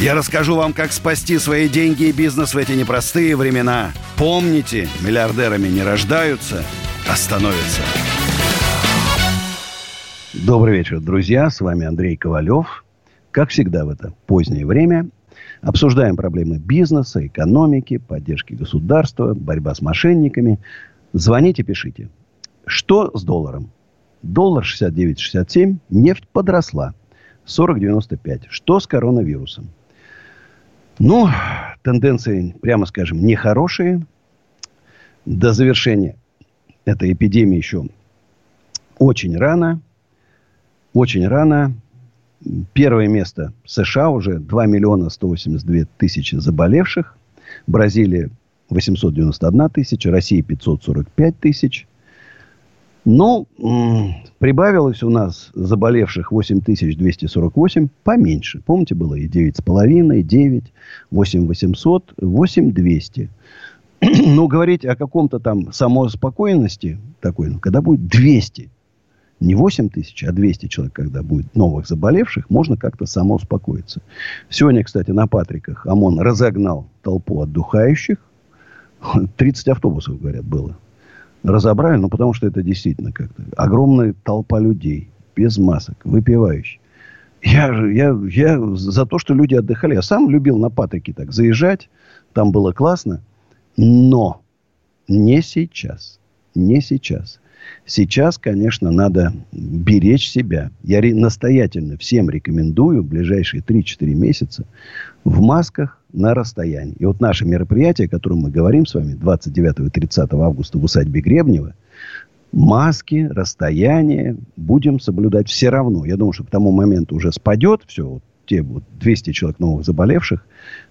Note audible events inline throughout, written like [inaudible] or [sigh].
Я расскажу вам, как спасти свои деньги и бизнес в эти непростые времена. Помните, миллиардерами не рождаются, а становятся. Добрый вечер, друзья. С вами Андрей Ковалев. Как всегда в это позднее время обсуждаем проблемы бизнеса, экономики, поддержки государства, борьба с мошенниками. Звоните, пишите. Что с долларом? Доллар 69,67, нефть подросла 40,95. Что с коронавирусом? Ну, тенденции, прямо скажем, нехорошие. До завершения этой эпидемии еще очень рано. Очень рано. Первое место США уже 2 миллиона 182 тысячи заболевших. Бразилия 891 тысяча. Россия 545 тысяч. Ну, прибавилось у нас заболевших 8248, поменьше. Помните, было и 9,5, 9, 8800, 8200. Но говорить о каком-то там самоуспокоенности такой, ну, когда будет 200, не 8 тысяч, а 200 человек, когда будет новых заболевших, можно как-то самоуспокоиться. Сегодня, кстати, на Патриках ОМОН разогнал толпу отдыхающих. [laughs] 30 автобусов, говорят, было разобрали, ну, потому что это действительно как-то огромная толпа людей, без масок, выпивающих. Я, я, я за то, что люди отдыхали. Я сам любил на Патрике так заезжать. Там было классно. Но не сейчас. Не сейчас. Сейчас, конечно, надо беречь себя. Я настоятельно всем рекомендую в ближайшие 3-4 месяца в масках на расстоянии. И вот наше мероприятие, о котором мы говорим с вами 29 и 30 августа в усадьбе Гребнева, маски, расстояние будем соблюдать все равно. Я думаю, что к тому моменту уже спадет все, вот те вот 200 человек новых заболевших,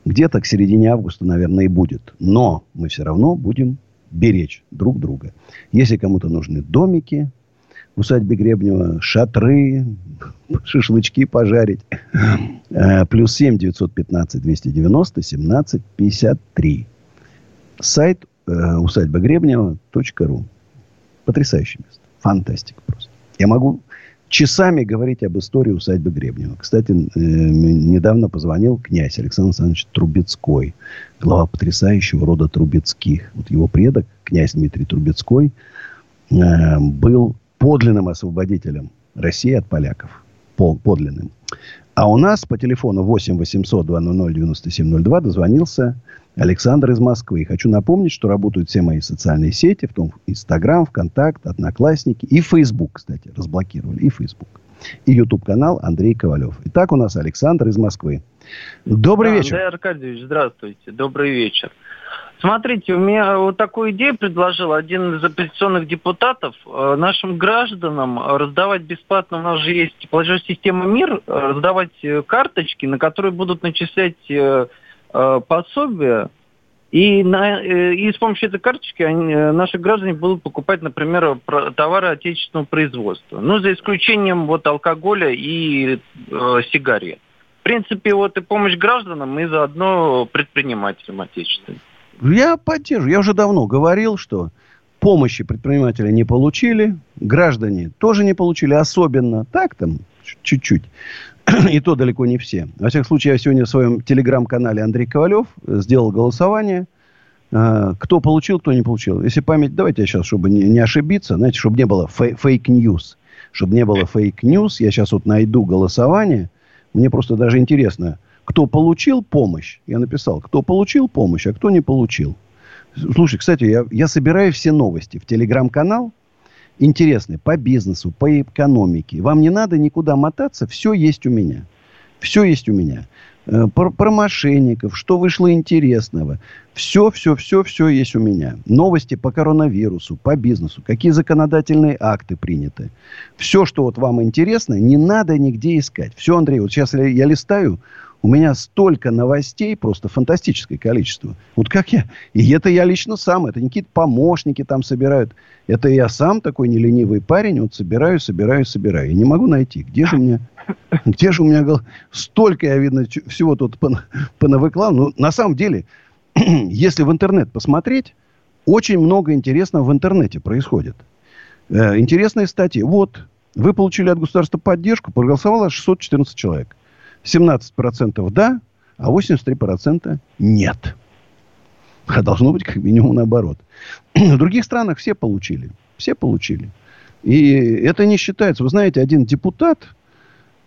где-то к середине августа, наверное, и будет. Но мы все равно будем беречь друг друга. Если кому-то нужны домики, в усадьбе Гребнева, шатры, [laughs] шашлычки пожарить. Э, плюс 7 915 290 17 53. Сайт э, усадьба Гребнева.ру. Потрясающее место. Фантастика просто. Я могу часами говорить об истории усадьбы Гребнева. Кстати, э, недавно позвонил князь Александр Александрович Трубецкой, глава потрясающего рода Трубецких. Вот его предок, князь Дмитрий Трубецкой, э, был подлинным освободителем России от поляков. Подлинным. А у нас по телефону 8 800 200 9702 дозвонился Александр из Москвы. И хочу напомнить, что работают все мои социальные сети, в том Инстаграм, ВКонтакт, Одноклассники и Фейсбук, кстати, разблокировали. И Фейсбук. И YouTube-канал Андрей Ковалев. Итак, у нас Александр из Москвы. Добрый да, вечер. Андрей Аркадьевич, здравствуйте. Добрый вечер. Смотрите, у меня вот такую идею предложил один из оппозиционных депутатов э, нашим гражданам раздавать бесплатно, у нас же есть платежная система МИР, э, раздавать э, карточки, на которые будут начислять пособия, и, на, и с помощью этой карточки они, наши граждане будут покупать, например, товары отечественного производства. Ну, за исключением вот алкоголя и э, сигарет. В принципе, вот и помощь гражданам, и заодно предпринимателям отечественным. Я поддерживаю. Я уже давно говорил, что помощи предприниматели не получили, граждане тоже не получили, особенно так там чуть-чуть. [clears throat] И то далеко не все. Во всяком случае, я сегодня в своем телеграм-канале Андрей Ковалев сделал голосование. А, кто получил, кто не получил. Если память... Давайте я сейчас, чтобы не ошибиться, знаете, чтобы не было fake news. Чтобы не было fake news, я сейчас вот найду голосование. Мне просто даже интересно, кто получил помощь, я написал, кто получил помощь, а кто не получил. Слушай, кстати, я, я собираю все новости в телеграм-канал, интересные, по бизнесу, по экономике. Вам не надо никуда мотаться, все есть у меня. Все есть у меня. Э, про, про мошенников, что вышло интересного. Все, все, все, все есть у меня. Новости по коронавирусу, по бизнесу, какие законодательные акты приняты. Все, что вот вам интересно, не надо нигде искать. Все, Андрей, вот сейчас я, я листаю, у меня столько новостей, просто фантастическое количество. Вот как я... И это я лично сам. Это не какие-то помощники там собирают. Это я сам такой неленивый парень. Вот собираю, собираю, собираю. И не могу найти. Где же у меня... Где же у меня... Столько я, видно, всего тут понавыкла. Ну, на самом деле, [clears throat] если в интернет посмотреть, очень много интересного в интернете происходит. Э, интересные статьи. Вот, вы получили от государства поддержку, проголосовало 614 человек. 17% да, а 83% нет. А должно быть как минимум наоборот. В других странах все получили. Все получили. И это не считается. Вы знаете, один депутат,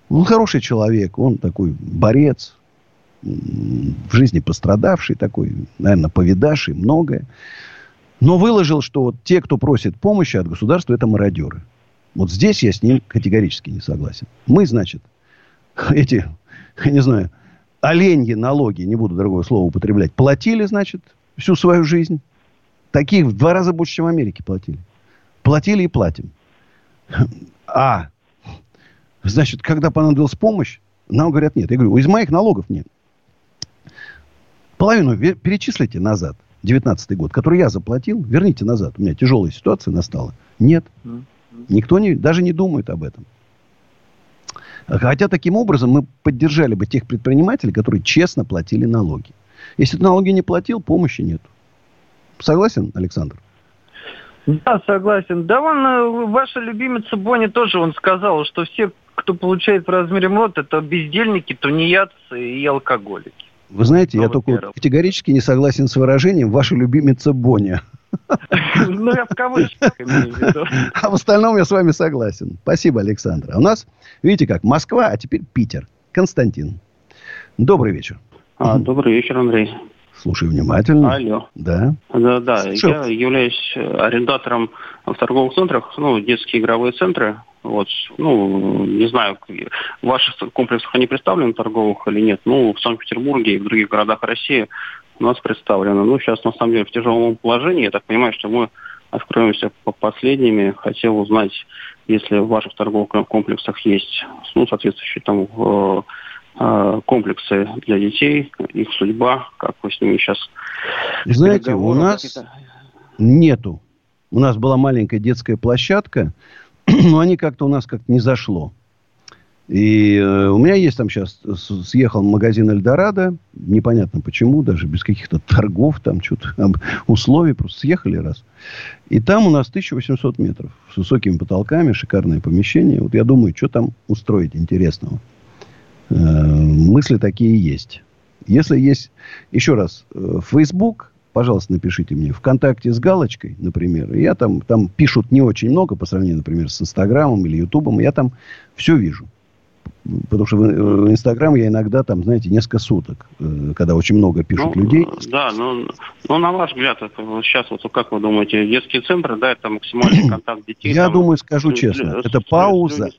он хороший человек, он такой борец, в жизни пострадавший такой, наверное, повидавший многое. Но выложил, что вот те, кто просит помощи от государства, это мародеры. Вот здесь я с ним категорически не согласен. Мы, значит, [laughs] эти я [laughs] не знаю, оленьи налоги, не буду другое слово употреблять, платили, значит, всю свою жизнь. Таких в два раза больше, чем в Америке платили. Платили и платим. [laughs] А, значит, когда понадобилась помощь, нам говорят нет. Я говорю, из моих налогов нет. Половину перечислите назад, 19 год, который я заплатил, верните назад. У меня тяжелая ситуация настала. Нет. Никто не, даже не думает об этом. Хотя таким образом мы поддержали бы тех предпринимателей, которые честно платили налоги. Если ты налоги не платил, помощи нет. Согласен, Александр? Да, согласен. Да, он, э, ваша любимица Бонни тоже, он сказал, что все, кто получает в размере МРОТ, это бездельники, тунеядцы и алкоголики. Вы знаете, я только категорически не согласен с выражением «ваша любимица Боня». Ну, я в кавычках имею в виду. А в остальном я с вами согласен. Спасибо, Александр. А у нас, видите как, Москва, а теперь Питер. Константин. Добрый вечер. А, добрый вечер, Андрей. Слушай внимательно. Алло. Да. Да, да. Я являюсь арендатором в торговых центрах, ну, детские игровые центры. Вот, ну, не знаю, в ваших комплексах они представлены торговых или нет. Ну, в Санкт-Петербурге и в других городах России у нас представлено. Ну, сейчас, на самом деле, в тяжелом положении. Я так понимаю, что мы откроемся по последними. Хотел узнать, если в ваших торговых комплексах есть, ну, соответствующие там э, э, комплексы для детей, их судьба, как вы с ними сейчас... Знаете, у нас нету. У нас была маленькая детская площадка, [clears throat] но они как-то у нас как-то не зашло. И э, у меня есть там сейчас, съехал магазин Эльдорадо, непонятно почему, даже без каких-то торгов, там что-то, [laughs] условий, просто съехали раз. И там у нас 1800 метров с высокими потолками, шикарное помещение. Вот я думаю, что там устроить интересного. Э, мысли такие есть. Если есть, еще раз, э, Facebook, пожалуйста, напишите мне. ВКонтакте с галочкой, например. Я там, там пишут не очень много по сравнению, например, с Инстаграмом или Ютубом. Я там все вижу. Потому что в Инстаграм я иногда там, знаете, несколько суток, э, когда очень много пишут ну, людей. Да, ну, ну, на ваш взгляд, это, сейчас вот как вы думаете, детские центры, да, это максимальный [clears throat] контакт детей? Я там, думаю, скажу честно, это пауза.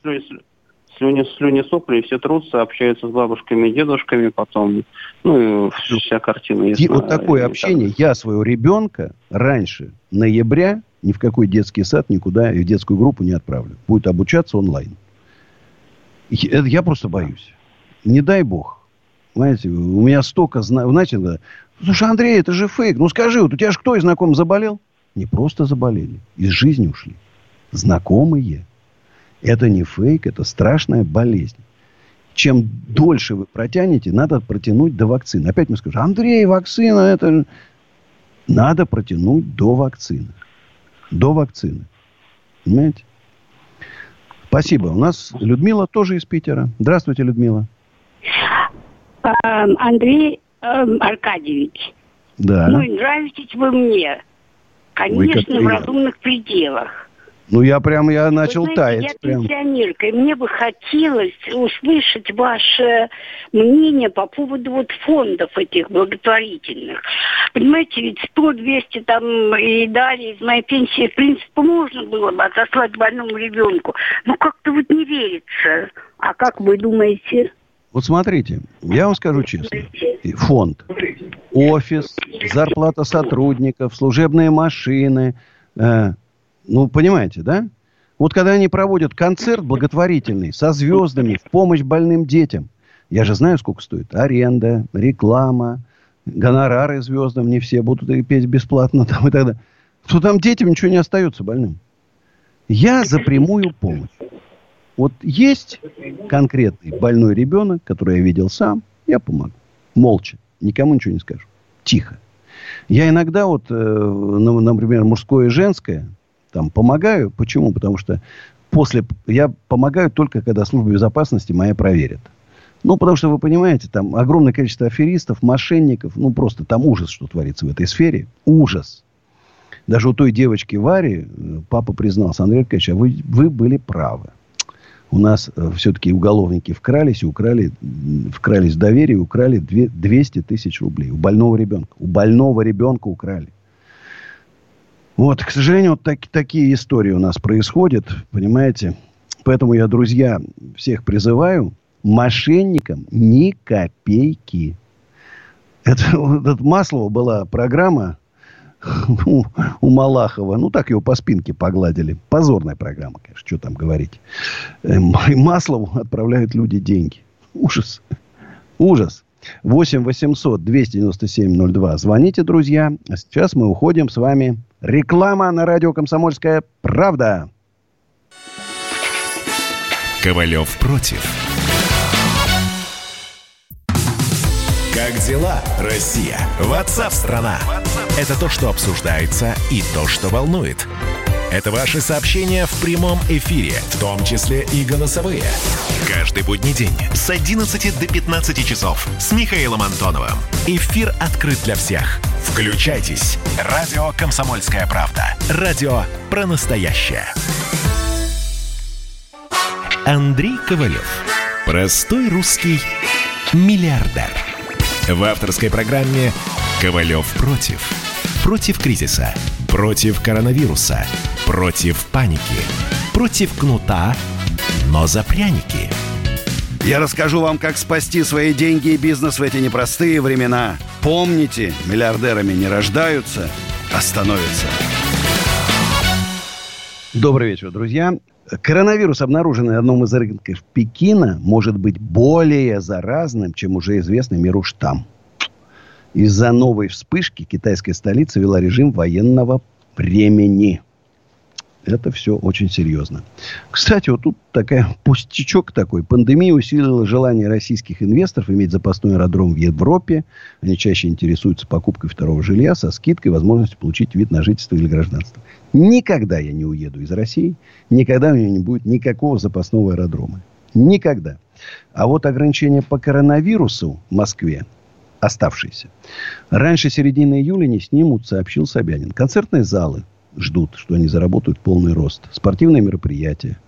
Слюни, слюни сопли, все трутся, общаются с бабушками и дедушками потом. Ну, и вся картина. И вот такое общение. Так. Я своего ребенка раньше ноября ни в какой детский сад, никуда и в детскую группу не отправлю. Будет обучаться онлайн. Это я просто боюсь. Не дай бог. Знаете, у меня столько... Знаете, да, слушай, Андрей, это же фейк. Ну скажи, вот у тебя же кто из знакомых заболел? Не просто заболели. Из жизни ушли. Знакомые. Это не фейк, это страшная болезнь. Чем дольше вы протянете, надо протянуть до вакцины. Опять мы скажем, Андрей, вакцина, это... Надо протянуть до вакцины. До вакцины. Понимаете? Спасибо. У нас Людмила тоже из Питера. Здравствуйте, Людмила. Эм, Андрей эм, Аркадьевич. Да. Ну, нравитесь вы мне. Конечно, в разумных пределах. Ну, я прям, я начал Вы знаете, таять. Я пенсионерка, и мне бы хотелось услышать ваше мнение по поводу вот фондов этих благотворительных. Понимаете, ведь 100-200 там и далее из моей пенсии, в принципе, можно было бы отослать больному ребенку. Но как-то вот не верится. А как вы думаете? Вот смотрите, я вам скажу честно. Фонд, офис, зарплата сотрудников, служебные машины, э, ну, понимаете, да? Вот когда они проводят концерт благотворительный со звездами в помощь больным детям, Я же знаю, сколько стоит аренда, реклама, гонорары звездам, не все будут петь бесплатно [laughs] там и так далее. То там детям ничего не остается больным. Я за прямую помощь. Вот есть конкретный больной ребенок, который я видел сам, я помогу. Молча. Никому ничего не скажу. Тихо. Я иногда вот, э, например, мужское и женское, там помогаю. Почему? Потому что после... Я помогаю только, когда служба безопасности моя проверит. Ну, потому что, вы понимаете, там огромное количество аферистов, мошенников. Ну, просто там ужас, что творится в этой сфере. Ужас. Даже у той девочки Вари э, папа признался, Андрей Аркадьевич, а вы, вы были правы. У нас э, все-таки уголовники вкрались и украли, вкрались в доверие и украли 200 тысяч рублей. У больного ребенка. У больного ребенка украли. Вот, к сожалению, вот так, такие истории у нас происходят, понимаете. Поэтому я, друзья, всех призываю, мошенникам ни копейки. Это, [laughs] вот, Маслова была программа [laughs] у, у Малахова. Ну, так его по спинке погладили. Позорная программа, конечно, что там говорить. Эм, [laughs] и Маслову отправляют люди деньги. Ужас. Ужас. 8 800 297 02. Звоните, друзья. А сейчас мы уходим с вами Реклама на радио «Комсомольская правда». Ковалев против. Как дела, Россия? Ватсап-страна! Это то, что обсуждается и то, что волнует. Это ваши сообщения в прямом эфире, в том числе и голосовые. Каждый будний день с 11 до 15 часов с Михаилом Антоновым. Эфир открыт для всех. Включайтесь. Радио «Комсомольская правда». Радио про настоящее. Андрей Ковалев. Простой русский миллиардер. В авторской программе «Ковалев против». Против кризиса. Против коронавируса. Против паники. Против кнута, но за пряники. Я расскажу вам, как спасти свои деньги и бизнес в эти непростые времена. Помните, миллиардерами не рождаются, а становятся. Добрый вечер, друзья. Коронавирус, обнаруженный в одном из рынков Пекина, может быть более заразным, чем уже известный миру штамм. Из-за новой вспышки китайская столица вела режим военного времени. Это все очень серьезно. Кстати, вот тут такая пустячок такой. Пандемия усилила желание российских инвесторов иметь запасной аэродром в Европе. Они чаще интересуются покупкой второго жилья со скидкой возможностью получить вид на жительство или гражданство. Никогда я не уеду из России. Никогда у меня не будет никакого запасного аэродрома. Никогда. А вот ограничения по коронавирусу в Москве оставшиеся. Раньше середины июля не снимут, сообщил Собянин. Концертные залы ждут, что они заработают полный рост. Спортивные мероприятия.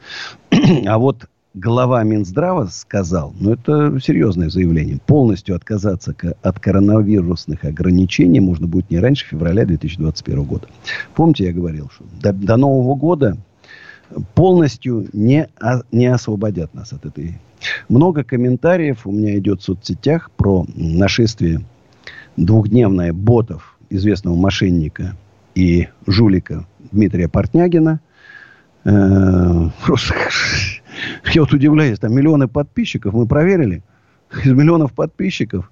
[clears throat] а вот глава Минздрава сказал, ну это серьезное заявление, полностью отказаться от коронавирусных ограничений можно будет не раньше февраля 2021 года. Помните, я говорил, что до, до Нового года полностью не, не освободят нас от этой. Много комментариев у меня идет в соцсетях про нашествие двухдневное ботов известного мошенника и жулика Дмитрия Портнягина. Э, просто я вот удивляюсь, там миллионы подписчиков, мы проверили. Из миллионов подписчиков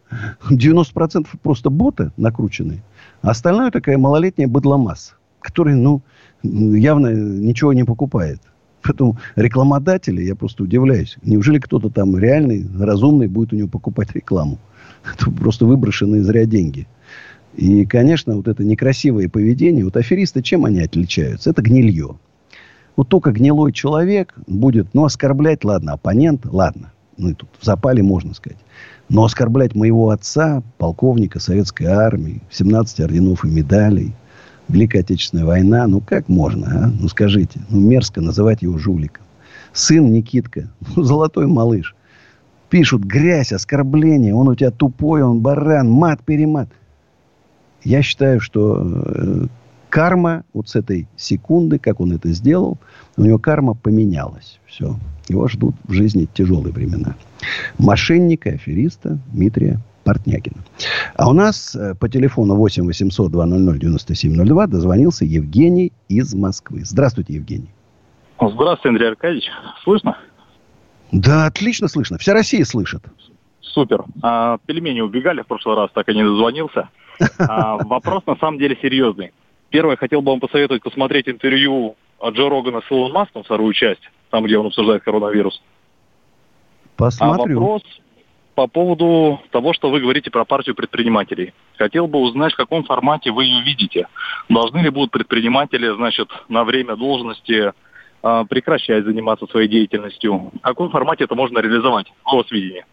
90% просто боты накрученные. А остальное такая малолетняя быдломасса, который, ну, явно ничего не покупает. Поэтому рекламодатели, я просто удивляюсь. Неужели кто-то там реальный, разумный будет у него покупать рекламу? [laughs] Это просто выброшенные зря деньги. И, конечно, вот это некрасивое поведение, вот аферисты, чем они отличаются? Это гнилье. Вот только гнилой человек будет, ну, оскорблять, ладно, оппонент, ладно. Ну, и тут в запале можно сказать. Но оскорблять моего отца, полковника советской армии, 17 орденов и медалей, Великая Отечественная война, ну как можно, а? Ну скажите, ну мерзко называть его жуликом. Сын Никитка, [laughs] ну, золотой малыш. Пишут грязь, оскорбление, он у тебя тупой, он баран, мат-перемат. Я считаю, что э, карма вот с этой секунды, как он это сделал, у него карма поменялась. Все. Его ждут в жизни тяжелые времена. Мошенника, афериста Дмитрия Портнягина. А у нас э, по телефону 8 800 200 9702 дозвонился Евгений из Москвы. Здравствуйте, Евгений. Здравствуйте, Андрей Аркадьевич. Слышно? Да, отлично слышно. Вся Россия слышит. Супер. А, пельмени убегали в прошлый раз, так и не дозвонился. А, вопрос на самом деле серьезный. Первое, хотел бы вам посоветовать посмотреть интервью Джо Рогана с Илон Маском, вторую часть, там, где он обсуждает коронавирус. Посмотрю. А вопрос по поводу того, что вы говорите про партию предпринимателей. Хотел бы узнать, в каком формате вы ее видите. Должны ли будут предприниматели, значит, на время должности э, прекращать заниматься своей деятельностью? В каком формате это можно реализовать, в вас видении?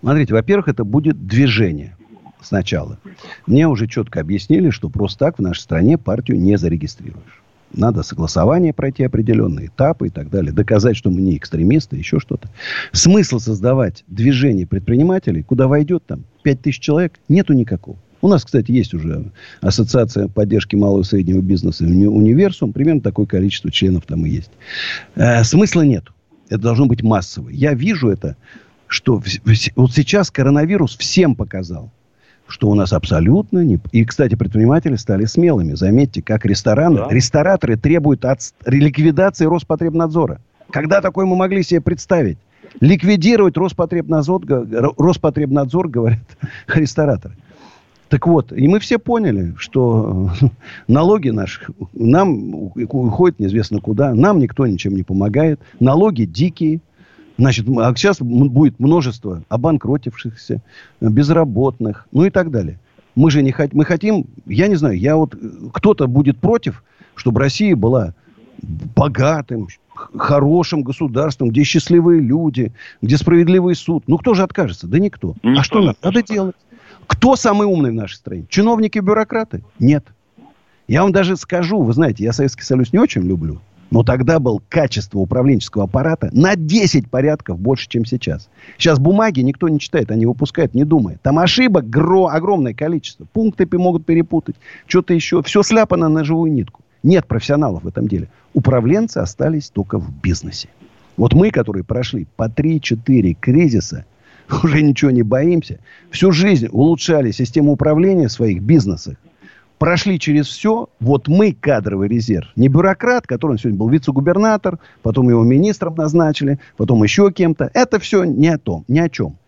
Смотрите, во-первых, это будет движение сначала. Мне уже четко объяснили, что просто так в нашей стране партию не зарегистрируешь. Надо согласование пройти определенные этапы и так далее. Доказать, что мы не экстремисты, еще что-то. Смысл создавать движение предпринимателей, куда войдет там 5 тысяч человек, нету никакого. У нас, кстати, есть уже ассоциация поддержки малого и среднего бизнеса универсум. Примерно такое количество членов там и есть. Э, смысла нет. Это должно быть массово. Я вижу это, что вот сейчас коронавирус всем показал что у нас абсолютно не... И, кстати, предприниматели стали смелыми. Заметьте, как рестораны, да. рестораторы требуют от ликвидации Роспотребнадзора. Когда такое мы могли себе представить? Ликвидировать Роспотребнадзор, Роспотребнадзор говорят [laughs] рестораторы. Так вот, и мы все поняли, что [laughs] налоги наши нам уходят неизвестно куда, нам никто ничем не помогает, налоги дикие, Значит, а сейчас будет множество обанкротившихся, безработных, ну и так далее. Мы же не хотим, мы хотим, я не знаю, я вот, кто-то будет против, чтобы Россия была богатым, хорошим государством, где счастливые люди, где справедливый суд. Ну, кто же откажется? Да никто. никто а что надо? Надо делать. Кто самый умный в нашей стране? Чиновники бюрократы? Нет. Я вам даже скажу, вы знаете, я Советский Союз не очень люблю. Но тогда был качество управленческого аппарата на 10 порядков больше, чем сейчас. Сейчас бумаги никто не читает, они выпускают, не думая. Там ошибок гро- огромное количество. Пункты могут перепутать, что-то еще. Все сляпано на живую нитку. Нет профессионалов в этом деле. Управленцы остались только в бизнесе. Вот мы, которые прошли по 3-4 кризиса, [laughs] уже ничего не боимся. Всю жизнь улучшали систему управления в своих бизнесах прошли через все. Вот мы кадровый резерв. Не бюрократ, который сегодня был вице-губернатор, потом его министром назначили, потом еще кем-то. Это все не о том, ни о чем.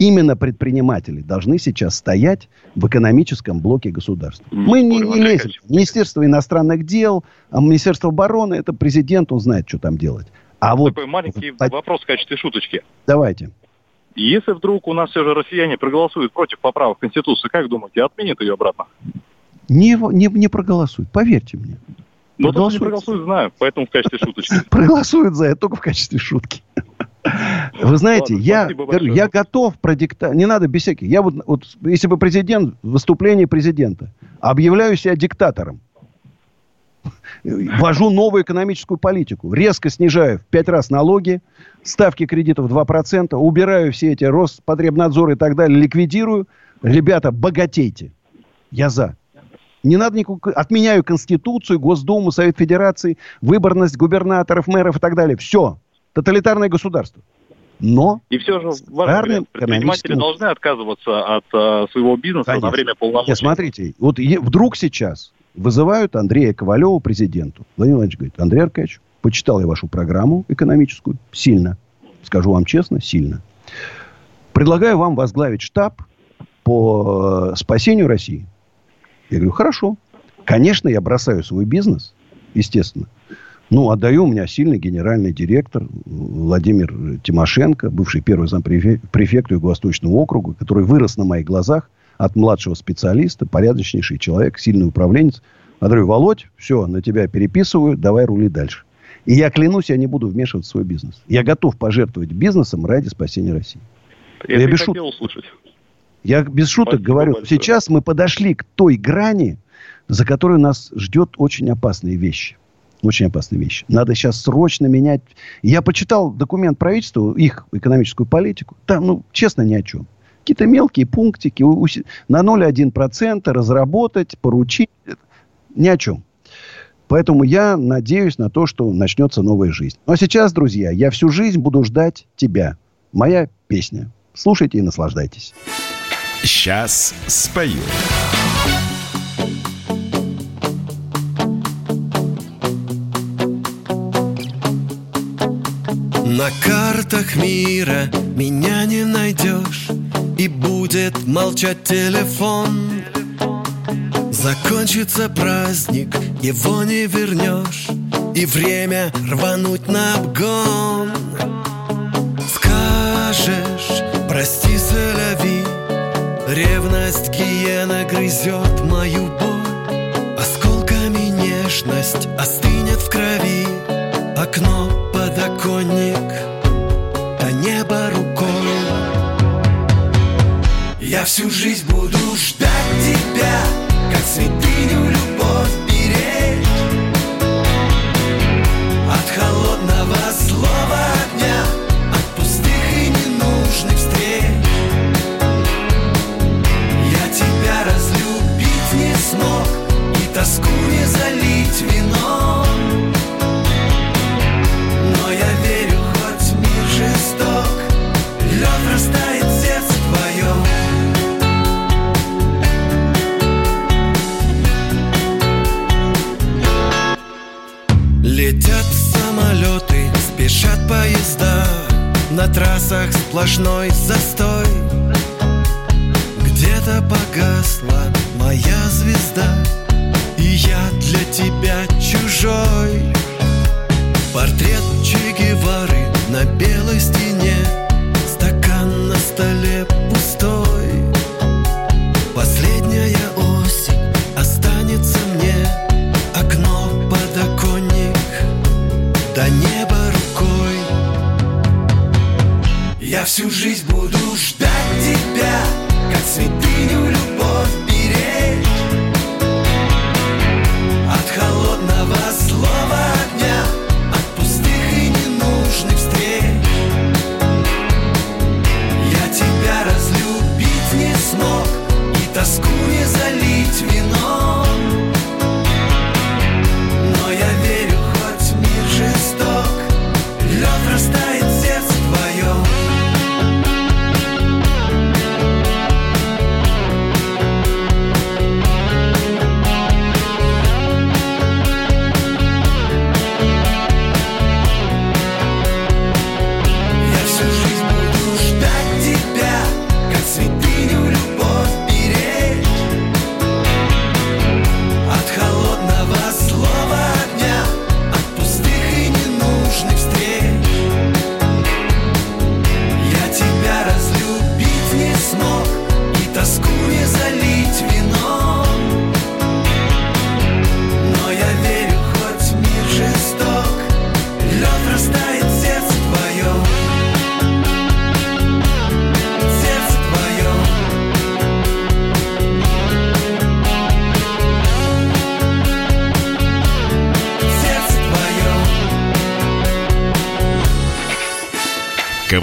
Именно предприниматели должны сейчас стоять в экономическом блоке государства. Мы не, не лезем. Министерство иностранных дел, а Министерство обороны, это президент, он знает, что там делать. А вот... Такой маленький а... вопрос в качестве шуточки. Давайте. Если вдруг у нас все же россияне проголосуют против поправок в Конституцию, как думаете, отменят ее обратно? Не, не, не проголосуют, поверьте мне. Ну, проголосуют. не проголосуют, знаю, поэтому в качестве шуточки. [laughs] Проголосуют за это только в качестве шутки. Вы знаете, Ладно, я, говорю, я готов продиктовать, не надо без всяких. Я вот, вот, если бы президент, выступление президента, объявляю себя диктатором, ввожу новую экономическую политику, резко снижаю в пять раз налоги, ставки кредитов 2%, убираю все эти Роспотребнадзор и так далее, ликвидирую. Ребята, богатейте. Я за. Не надо никакую... Отменяю Конституцию, Госдуму, Совет Федерации, выборность губернаторов, мэров и так далее. Все. Тоталитарное государство. Но... И все же, важно, предприниматели должны отказываться от uh, своего бизнеса Конечно. на время полномочий. Нет, смотрите, вот вдруг сейчас вызывают Андрея Ковалева президенту. Владимир Владимирович говорит, Андрей Аркадьевич, почитал я вашу программу экономическую сильно. Скажу вам честно, сильно. Предлагаю вам возглавить штаб по э, спасению России. Я говорю, хорошо. Конечно, я бросаю свой бизнес, естественно. Ну, отдаю у меня сильный генеральный директор Владимир Тимошенко, бывший первый зампрефект Юго-Восточного округа, который вырос на моих глазах от младшего специалиста, порядочнейший человек, сильный управленец. Говорю, Володь, все, на тебя переписываю, давай рули дальше. И я клянусь, я не буду вмешиваться в свой бизнес. Я готов пожертвовать бизнесом ради спасения России. Я, я без шуток. услышать. Я без шуток Спасибо говорю, большое. сейчас мы подошли к той грани, за которой нас ждет очень опасные вещи. Очень опасные вещи. Надо сейчас срочно менять. Я почитал документ правительства, их экономическую политику. Там, ну, честно, ни о чем. Какие-то мелкие пунктики на 0,1% разработать, поручить. Ни о чем. Поэтому я надеюсь на то, что начнется новая жизнь. Ну, а сейчас, друзья, я всю жизнь буду ждать тебя. Моя песня. Слушайте и наслаждайтесь. Сейчас спою. На картах мира меня не найдешь И будет молчать телефон Закончится праздник, его не вернешь И время рвануть на обгон Скажешь, прости, Ревность гиена грызет мою боль. Осколками нежность остынет в крови. Окно, подоконник, а небо рукой. Я всю жизнь буду ждать тебя Как святыню На трассах сплошной застой. Где-то погасла моя звезда И я для тебя чужой. Портрет Че Гевары на белой стене всю жизнь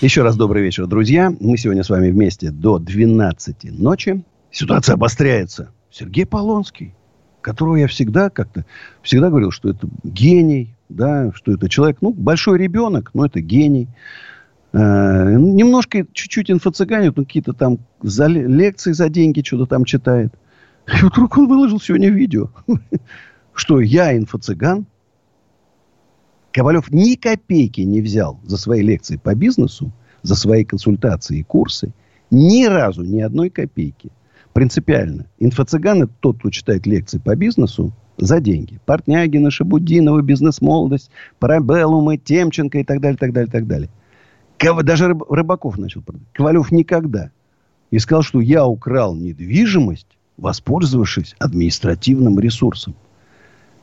Еще раз добрый вечер, друзья. Мы сегодня с вами вместе до 12 ночи. Ситуация обостряется. Сергей Полонский, которого я всегда как-то всегда говорил, что это гений, да, что это человек, ну, большой ребенок, но это гений. Э, немножко, чуть-чуть инфо-цыганит, ну, какие-то там за, лекции за деньги что-то там читает. И вдруг он выложил сегодня видео, [laughs] что я инфо-цыган. Ковалев ни копейки не взял за свои лекции по бизнесу, за свои консультации и курсы. Ни разу, ни одной копейки. Принципиально. Инфо-цыган – это тот, кто читает лекции по бизнесу за деньги. Портнягина, Шабудинова, бизнес-молодость, Парабеллумы, Темченко и так далее, так далее, так далее. Даже Рыбаков начал продавать. Ковалев никогда и сказал, что я украл недвижимость, воспользовавшись административным ресурсом.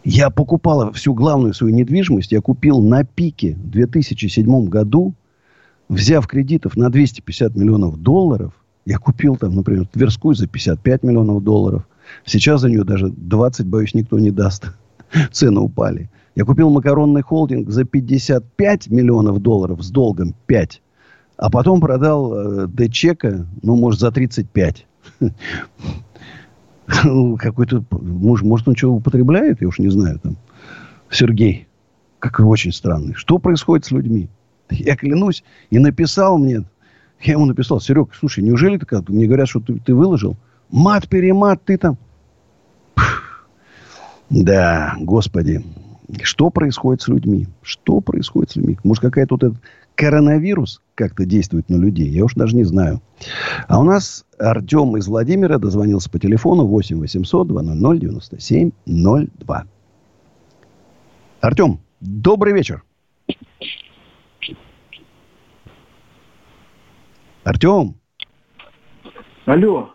Я покупал всю главную свою недвижимость, я купил на пике в 2007 году, взяв кредитов на 250 миллионов долларов, я купил там, например, Тверскую за 55 миллионов долларов. Сейчас за нее даже 20, боюсь, никто не даст. [laughs] Цены упали. Я купил макаронный холдинг за 55 миллионов долларов с долгом 5. А потом продал э, Дчека, ну, может, за 35. [laughs] [laughs] Какой-то... Может, может, он что употребляет? Я уж не знаю. Там. Сергей. Как очень странный. Что происходит с людьми? Я клянусь. И написал мне... Я ему написал, Серег, слушай, неужели ты как? Мне говорят, что ты, ты выложил. Мат-перемат, ты там... Да, господи. Что происходит с людьми? Что происходит с людьми? Может, какая-то вот этот коронавирус как-то действует на людей? Я уж даже не знаю. А у нас Артем из Владимира дозвонился по телефону 8 800 200 97 02. Артем, добрый вечер. Артем. Алло.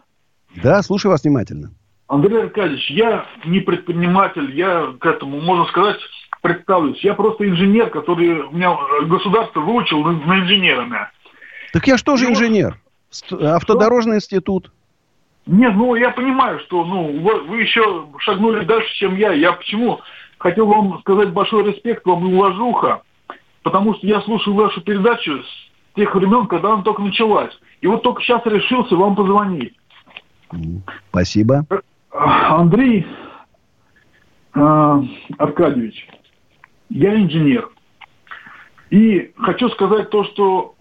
Да, слушаю вас внимательно. Андрей Аркадьевич, я не предприниматель, я к этому, можно сказать, представлюсь. Я просто инженер, который у меня государство выучил на, на инженерами. Так я что же инженер? Автодорожный что? институт. Нет, ну я понимаю, что ну вы, вы еще шагнули дальше, чем я. Я почему хотел вам сказать большой респект вам и уважуха, потому что я слушал вашу передачу с тех времен, когда она только началась. И вот только сейчас решился вам позвонить. Спасибо. Андрей э, Аркадьевич, я инженер. И хочу сказать то, что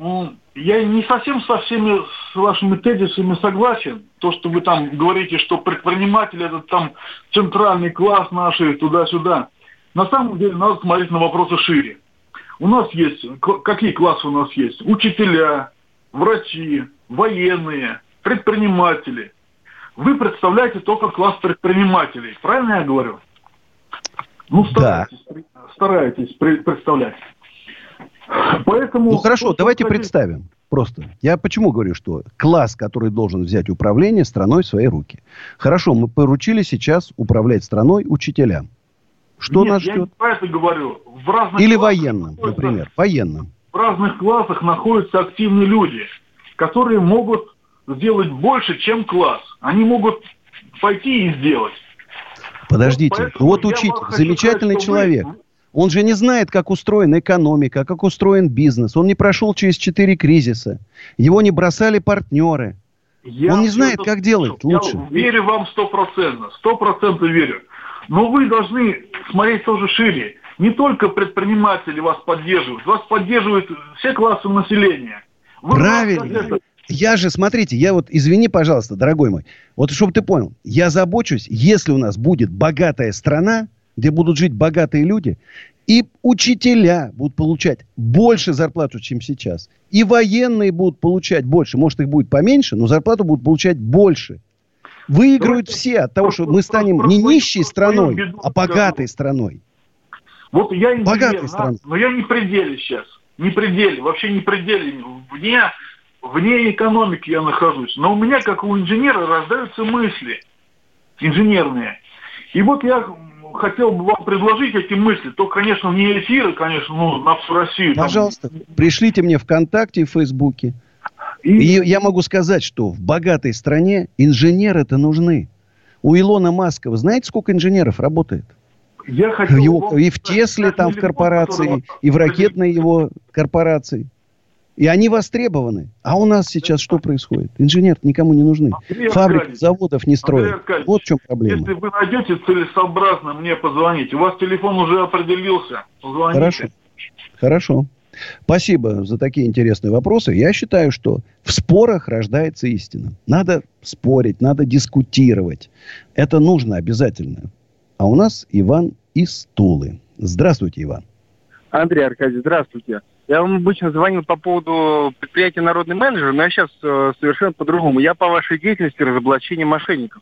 я не совсем со всеми с вашими тезисами согласен. То, что вы там говорите, что предприниматели это там центральный класс наши, туда-сюда. На самом деле надо смотреть на вопросы шире. У нас есть, какие классы у нас есть? Учителя, врачи, военные, предприниматели – вы представляете только класс предпринимателей. Правильно я говорю? Ну, старайтесь, да. старайтесь представлять. Поэтому... Ну, хорошо, давайте хотите... представим. Просто. Я почему говорю, что класс, который должен взять управление страной в свои руки. Хорошо, мы поручили сейчас управлять страной учителям. Что Нет, нас ждет? Я не про это говорю. В разных Или военным, например. Военным. В разных классах находятся активные люди, которые могут сделать больше, чем класс. Они могут пойти и сделать. Подождите, вот, вот учитель, замечательный сказать, человек. Вы... Он же не знает, как устроена экономика, как устроен бизнес. Он не прошел через четыре кризиса. Его не бросали партнеры. Я Он не знает, это... как делать лучше. Я верю вам стопроцентно. Сто процентов верю. Но вы должны смотреть тоже шире. Не только предприниматели вас поддерживают. Вас поддерживают все классы населения. Вы Правильно. Я же, смотрите, я вот, извини, пожалуйста, дорогой мой, вот чтобы ты понял, я забочусь, если у нас будет богатая страна, где будут жить богатые люди, и учителя будут получать больше зарплату, чем сейчас, и военные будут получать больше, может, их будет поменьше, но зарплату будут получать больше. Выиграют Давайте все от того, что мы станем не нищей страной, а богатой страной. Вот я инженер, богатой страной. но я не пределе сейчас. Не пределе, вообще не пределе. Вне вне экономики я нахожусь, но у меня, как у инженера, рождаются мысли инженерные. И вот я хотел бы вам предложить эти мысли, то, конечно, не эфиры, конечно, ну, на всю Россию. Пожалуйста, там... пришлите мне ВКонтакте и Фейсбуке. И... и я могу сказать, что в богатой стране инженеры-то нужны. У Илона Маска, вы знаете, сколько инженеров работает? Я хотел его, и в Тесле там в корпорации, и в ракетной его корпорации. И они востребованы. А у нас сейчас что происходит? Инженер никому не нужны. Андрей Фабрик, заводов не строят. Вот в чем проблема. Если вы найдете целесообразно мне позвонить, у вас телефон уже определился. Позвоните. Хорошо. Хорошо. Спасибо за такие интересные вопросы. Я считаю, что в спорах рождается истина. Надо спорить, надо дискутировать. Это нужно обязательно. А у нас Иван из Тулы. Здравствуйте, Иван. Андрей Аркадьевич, здравствуйте. Я вам обычно звонил по поводу предприятия «Народный менеджер», но я сейчас э, совершенно по-другому. Я по вашей деятельности разоблачения мошенников.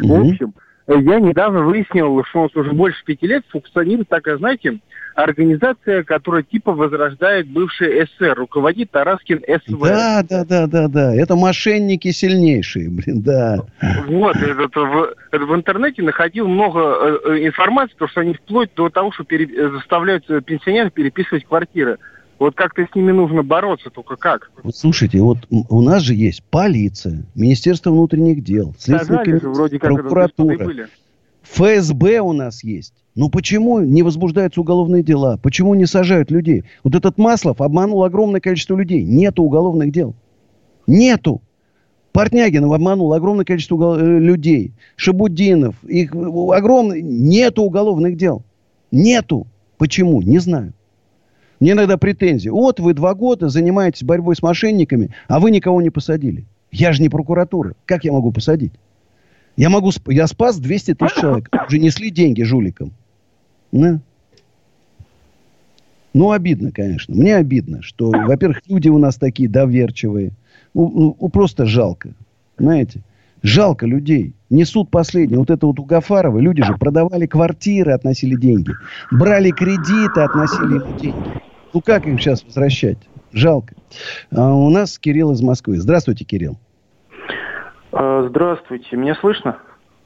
Mm-hmm. В общем, я недавно выяснил, что у нас уже больше пяти лет функционирует такая, знаете, организация, которая типа возрождает бывший СССР, руководит Тараскин СВ. Да, да, да, да, да. Это мошенники сильнейшие, блин, да. Вот, это, в, это в интернете находил много э, э, информации, потому что они вплоть до того, что пере, э, заставляют пенсионеров переписывать квартиры. Вот как-то с ними нужно бороться, только как? Вот слушайте, вот у нас же есть полиция, Министерство внутренних дел, Следственная вроде как прокуратура, ФСБ у нас есть. Ну почему не возбуждаются уголовные дела? Почему не сажают людей? Вот этот Маслов обманул огромное количество людей. Нету уголовных дел. Нету. Портнягинов обманул огромное количество э, людей. Шабудинов. Их огромное... Нету уголовных дел. Нету. Почему? Не знаю. Мне иногда претензии. Вот вы два года занимаетесь борьбой с мошенниками, а вы никого не посадили. Я же не прокуратура. Как я могу посадить? Я могу... Я спас 200 тысяч человек. Уже несли деньги жуликам. Да. Ну, обидно, конечно. Мне обидно, что, во-первых, люди у нас такие доверчивые. Ну, ну, просто жалко. Знаете? Жалко людей. Несут последнее. Вот это вот у Гафарова. Люди же продавали квартиры, относили деньги. Брали кредиты, относили ему деньги. Ну, как им сейчас возвращать? Жалко. А у нас Кирилл из Москвы. Здравствуйте, Кирилл. А, здравствуйте. Меня слышно?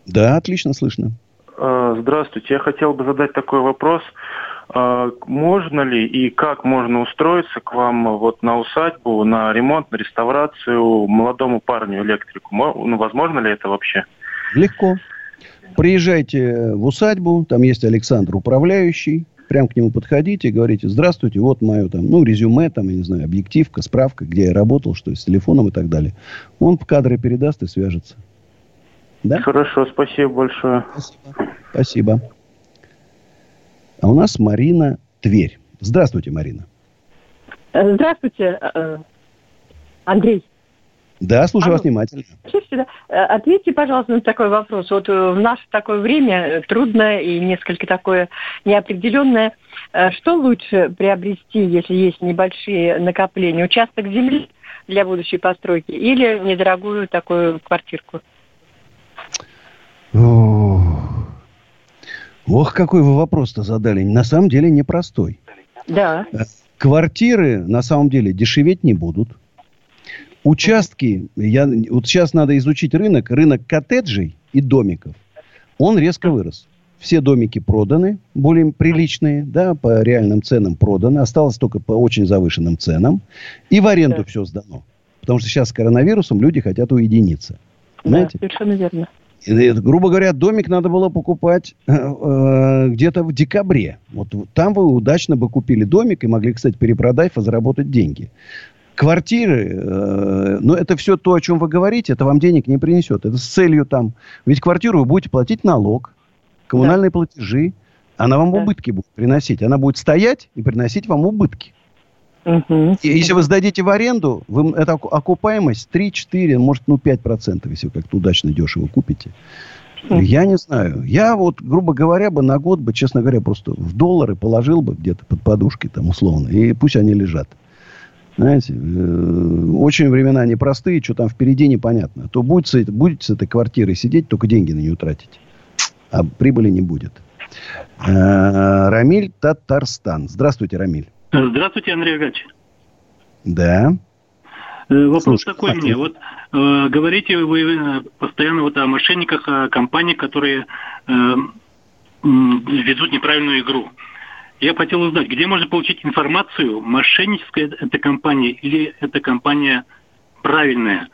Да, отлично слышно. А, здравствуйте. Я хотел бы задать такой вопрос. А, можно ли и как можно устроиться к вам вот на усадьбу, на ремонт, на реставрацию молодому парню электрику? Ну, возможно ли это вообще? Легко. Приезжайте в усадьбу, там есть Александр управляющий, прям к нему подходите и говорите, здравствуйте, вот мое там, ну, резюме, там, я не знаю, объективка, справка, где я работал, что с телефоном и так далее. Он в кадры передаст и свяжется. Да? Хорошо, спасибо большое. Спасибо. Спасибо. А у нас Марина Тверь. Здравствуйте, Марина. Э, здравствуйте, э, Андрей. Да, слушаю а, вас внимательно. Слушайте, э, ответьте, пожалуйста, на такой вопрос. Вот в наше такое время трудное и несколько такое неопределенное. Что лучше приобрести, если есть небольшие накопления? Участок земли для будущей постройки или недорогую такую квартирку? Ох, какой вы вопрос-то задали. На самом деле непростой. Да. Квартиры на самом деле дешеветь не будут. Участки, я, вот сейчас надо изучить рынок, рынок коттеджей и домиков. Он резко вырос. Все домики проданы, более приличные, да, по реальным ценам проданы. Осталось только по очень завышенным ценам. И в аренду да. все сдано. Потому что сейчас с коронавирусом люди хотят уединиться. Знаете? Да, совершенно верно. И, грубо говоря, домик надо было покупать э, [laughs] э, где-то в декабре. Вот там вы удачно бы купили домик и могли, кстати, перепродать и заработать деньги. Квартиры, э, ну, это все то, о чем вы говорите, это вам денег не принесет. Это с целью там. Ведь квартиру вы будете платить налог, коммунальные да. платежи. Она вам да. убытки будет приносить. Она будет стоять и приносить вам убытки. Угу. И если вы сдадите в аренду, вы, это окупаемость 3-4, может, ну, 5%, если вы как-то удачно дешево купите. Угу. Я не знаю. Я вот, грубо говоря, бы на год бы, честно говоря, просто в доллары положил бы где-то под подушкой там условно. И пусть они лежат. Знаете, э, очень времена непростые, что там впереди непонятно. То будете, будете с этой квартирой сидеть, только деньги на нее тратить. А прибыли не будет. Э, Рамиль Татарстан. Здравствуйте, Рамиль. Здравствуйте, Андрей Иванович. Да. Э, вопрос Слушай, такой мне. Вот э, говорите вы э, постоянно вот о мошенниках, о компаниях, которые э, ведут неправильную игру. Я хотел узнать, где можно получить информацию, мошенническая эта компания или эта компания правильная?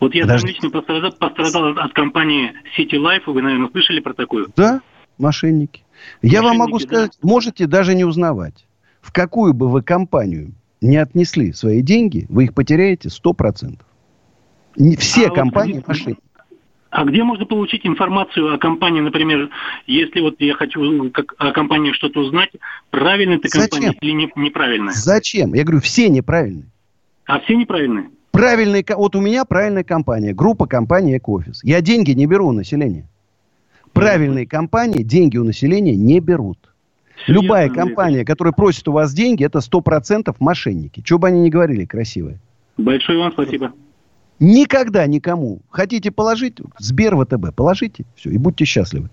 Вот я Подожди. лично пострадал, пострадал от компании City Life, вы, наверное, слышали про такую? Да, мошенники. Я вам могу сказать, да? можете даже не узнавать в какую бы вы компанию не отнесли свои деньги, вы их потеряете 100%. Все а компании вот, мошенники. А где можно получить информацию о компании, например, если вот я хочу как, о компании что-то узнать, правильная эта компания или не, неправильная? Зачем? Я говорю, все неправильные. А все неправильные? Правильные, вот у меня правильная компания, группа компании Экофис. Я деньги не беру у населения. Правильные компании деньги у населения не берут. Любая компания, которая просит у вас деньги, это сто процентов мошенники. Чего бы они ни говорили красивое. Большое вам спасибо. Никогда никому. Хотите положить? Сбер ВТБ. Положите. Все. И будьте счастливы.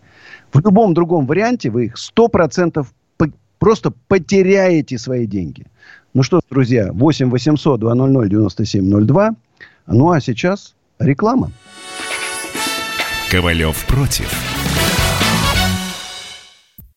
В любом другом варианте вы их сто процентов Просто потеряете свои деньги. Ну что, друзья, 8 800 200 9702. Ну а сейчас реклама. Ковалев против.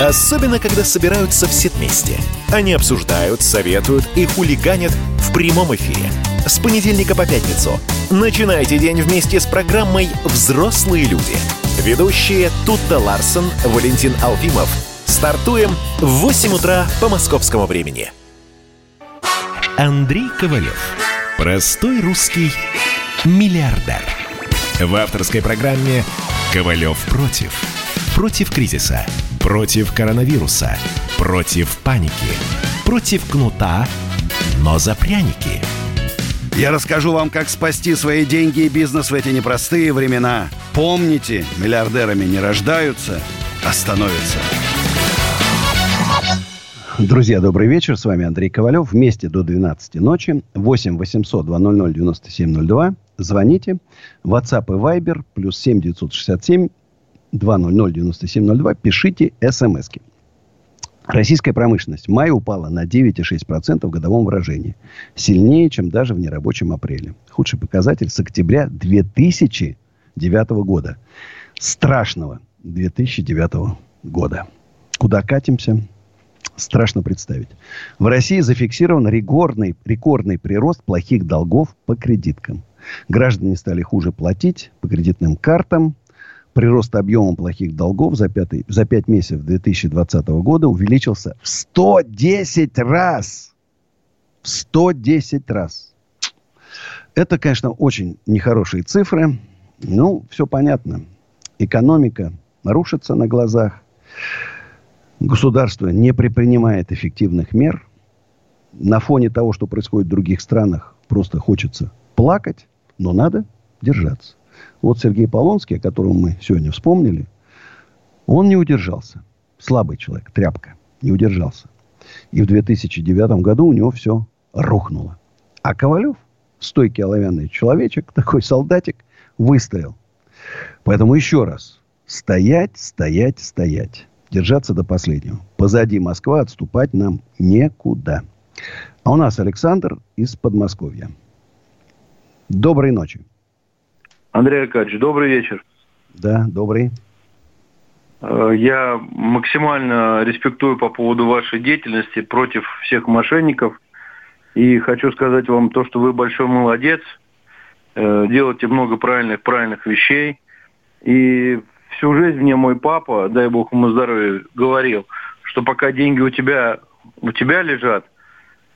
Особенно, когда собираются все вместе. Они обсуждают, советуют и хулиганят в прямом эфире. С понедельника по пятницу. Начинайте день вместе с программой «Взрослые люди». Ведущие Тутта Ларсон, Валентин Алфимов. Стартуем в 8 утра по московскому времени. Андрей Ковалев. Простой русский миллиардер. В авторской программе «Ковалев против». Против кризиса. Против коронавируса. Против паники. Против кнута, но за пряники. Я расскажу вам, как спасти свои деньги и бизнес в эти непростые времена. Помните, миллиардерами не рождаются, а становятся. Друзья, добрый вечер. С вами Андрей Ковалев. Вместе до 12 ночи. 8 800 200 9702. Звоните. WhatsApp и Viber. Плюс 7 967 200 9702. Пишите смски. Российская промышленность в мае упала на 9,6% в годовом выражении. Сильнее, чем даже в нерабочем апреле. Худший показатель с октября 2009 года. Страшного 2009 года. Куда катимся? Страшно представить. В России зафиксирован рекордный, рекордный прирост плохих долгов по кредиткам. Граждане стали хуже платить по кредитным картам. Прирост объема плохих долгов за, пятый, за 5 месяцев 2020 года увеличился в 110 раз. В 110 раз. Это, конечно, очень нехорошие цифры. Ну, все понятно. Экономика рушится на глазах государство не предпринимает эффективных мер, на фоне того, что происходит в других странах, просто хочется плакать, но надо держаться. Вот Сергей Полонский, о котором мы сегодня вспомнили, он не удержался. Слабый человек, тряпка, не удержался. И в 2009 году у него все рухнуло. А Ковалев, стойкий оловянный человечек, такой солдатик, выстоял. Поэтому еще раз. Стоять, стоять, стоять держаться до последнего. Позади Москва, отступать нам некуда. А у нас Александр из Подмосковья. Доброй ночи. Андрей Аркадьевич, добрый вечер. Да, добрый. Э, я максимально респектую по поводу вашей деятельности против всех мошенников. И хочу сказать вам то, что вы большой молодец. Э, делаете много правильных, правильных вещей. И всю жизнь мне мой папа, дай бог ему здоровья, говорил, что пока деньги у тебя, у тебя лежат,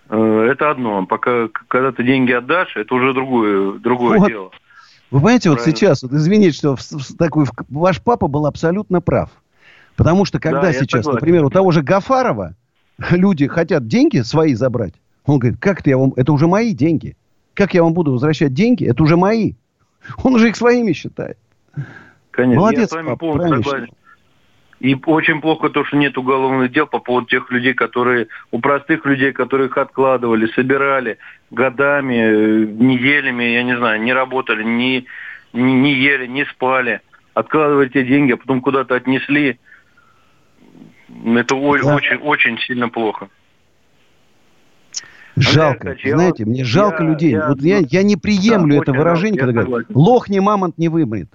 э, это одно. Пока, когда ты деньги отдашь, это уже другое, другое вот. дело. Вы понимаете, Правильно. вот сейчас, вот извините, что в, в, такой, в, ваш папа был абсолютно прав. Потому что когда да, сейчас, например, у того же Гафарова [laughs] люди хотят деньги свои забрать, он говорит, как это я вам, это уже мои деньги. Как я вам буду возвращать деньги? Это уже мои. [laughs] Он уже их своими считает. Конечно, Молодец, я с вами пап, полностью согласен. И очень плохо то, что нет уголовных дел по поводу тех людей, которые, у простых людей, которые их откладывали, собирали годами, э, неделями, я не знаю, не работали, не, не, не ели, не спали, откладывали те деньги, а потом куда-то отнесли. Это да. очень, очень сильно плохо. Жалко. Андрей, Знаете, мне жалко я, людей. Я, вот я, я не приемлю да, это выражение, когда говорят, лох не мамонт не вымрет.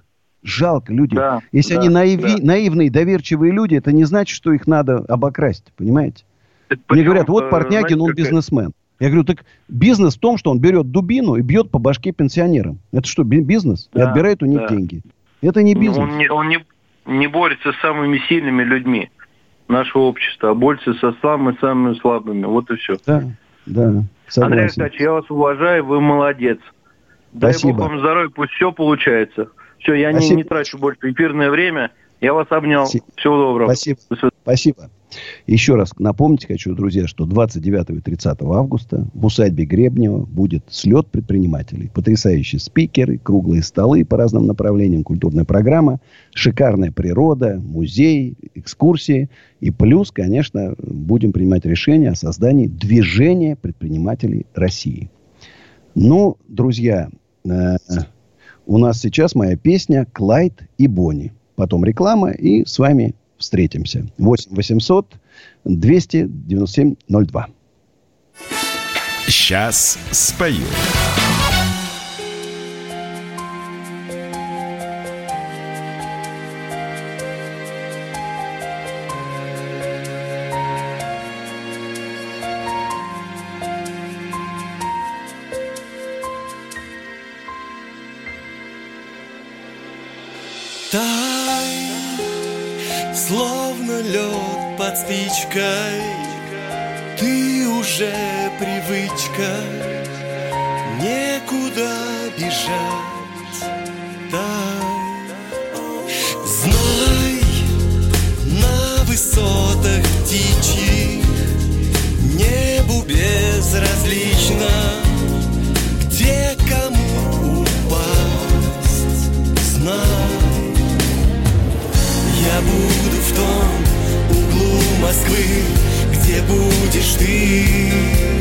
Жалко люди. Да, Если да, они наиви, да. наивные, доверчивые люди, это не значит, что их надо обокрасть. Понимаете? Это Мне говорят, вот Портнягин, он бизнесмен. Я говорю, так бизнес в том, что он берет дубину и бьет по башке пенсионерам. Это что, бизнес? Да, и отбирает у них да. деньги. Это не бизнес. Он, не, он не, не борется с самыми сильными людьми нашего общества, а борется со самыми-самыми слабыми. Вот и все. Да, да. Согласен. Андрей Аркадьевич, я вас уважаю, вы молодец. Дай Спасибо. Бог вам здоровья, пусть все получается. Все, я не, не трачу больше эфирное время. Я вас обнял. Спасибо. Всего доброго. Спасибо. Спасибо. Еще раз напомнить хочу, друзья, что 29 и 30 августа в усадьбе Гребнева будет слет предпринимателей. Потрясающие спикеры, круглые столы по разным направлениям, культурная программа, шикарная природа, музей, экскурсии. И плюс, конечно, будем принимать решение о создании движения предпринимателей России. Ну, друзья, э, у нас сейчас моя песня «Клайд и Бонни». Потом реклама, и с вами встретимся. 8 800 297 02. Сейчас спою. Привычка, некуда бежать. Тай, знай, на высотах птичьих Небу безразлично, где кому упасть. Знай, я буду в том углу Москвы, где будешь ты.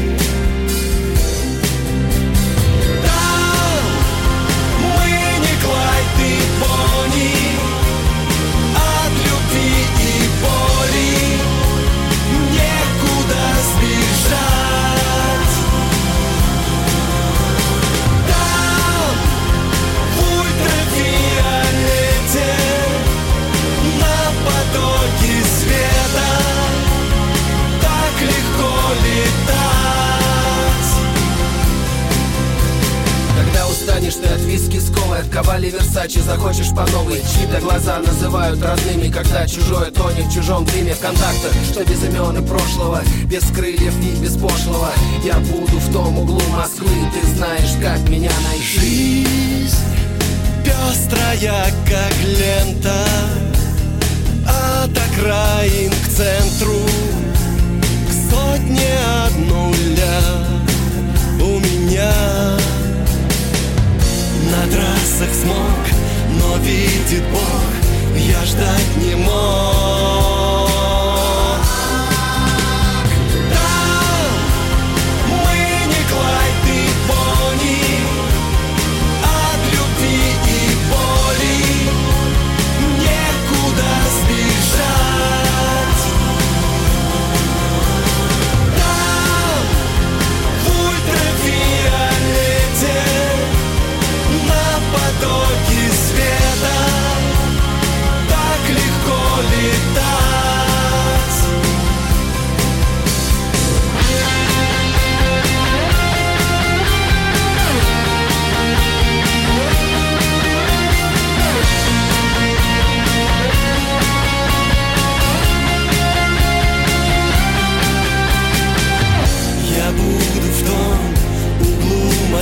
Ты от виски с колой От ковали Версачи захочешь по новой Чьи-то глаза называют родными Когда чужое тонет в чужом дыме В контактах, что без имен и прошлого Без крыльев и без пошлого. Я буду в том углу Москвы Ты знаешь, как меня найти. Жизнь пестрая, как лента От окраин к центру К сотне от нуля У меня На трассах смог, но видит Бог Я ждать не мог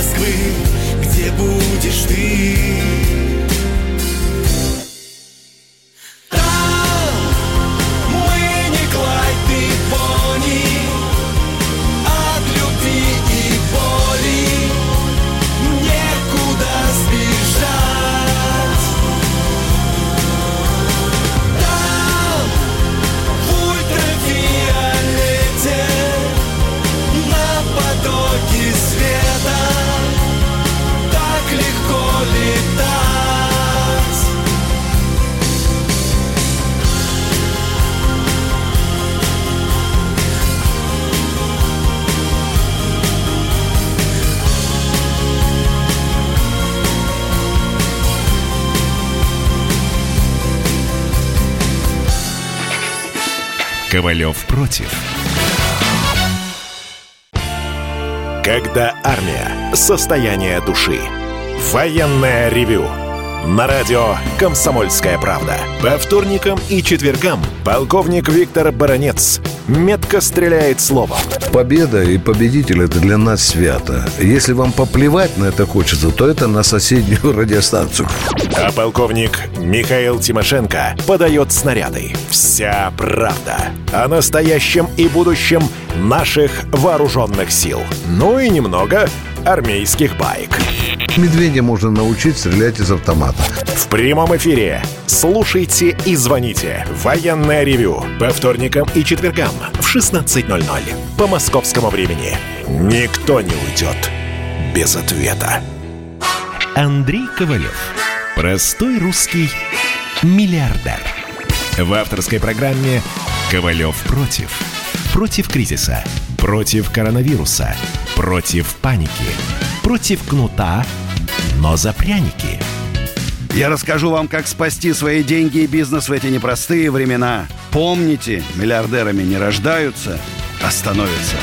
Москвы, где будешь ты. Ковалев против. Когда армия. Состояние души. Военное ревю. На радио «Комсомольская правда». По вторникам и четвергам полковник Виктор Баранец метко стреляет словом. Победа и победитель – это для нас свято. Если вам поплевать на это хочется, то это на соседнюю [laughs] радиостанцию. А полковник Михаил Тимошенко подает снаряды. Вся правда о настоящем и будущем наших вооруженных сил. Ну и немного армейских баек. Медведя можно научить стрелять из автомата. В прямом эфире. Слушайте и звоните. Военное ревю. По вторникам и четвергам в 16.00. По московскому времени. Никто не уйдет без ответа. Андрей Ковалев. Простой русский миллиардер. В авторской программе «Ковалев против». Против кризиса. Против коронавируса. Против паники. Против кнута, но за пряники. Я расскажу вам, как спасти свои деньги и бизнес в эти непростые времена. Помните, миллиардерами не рождаются, а становятся.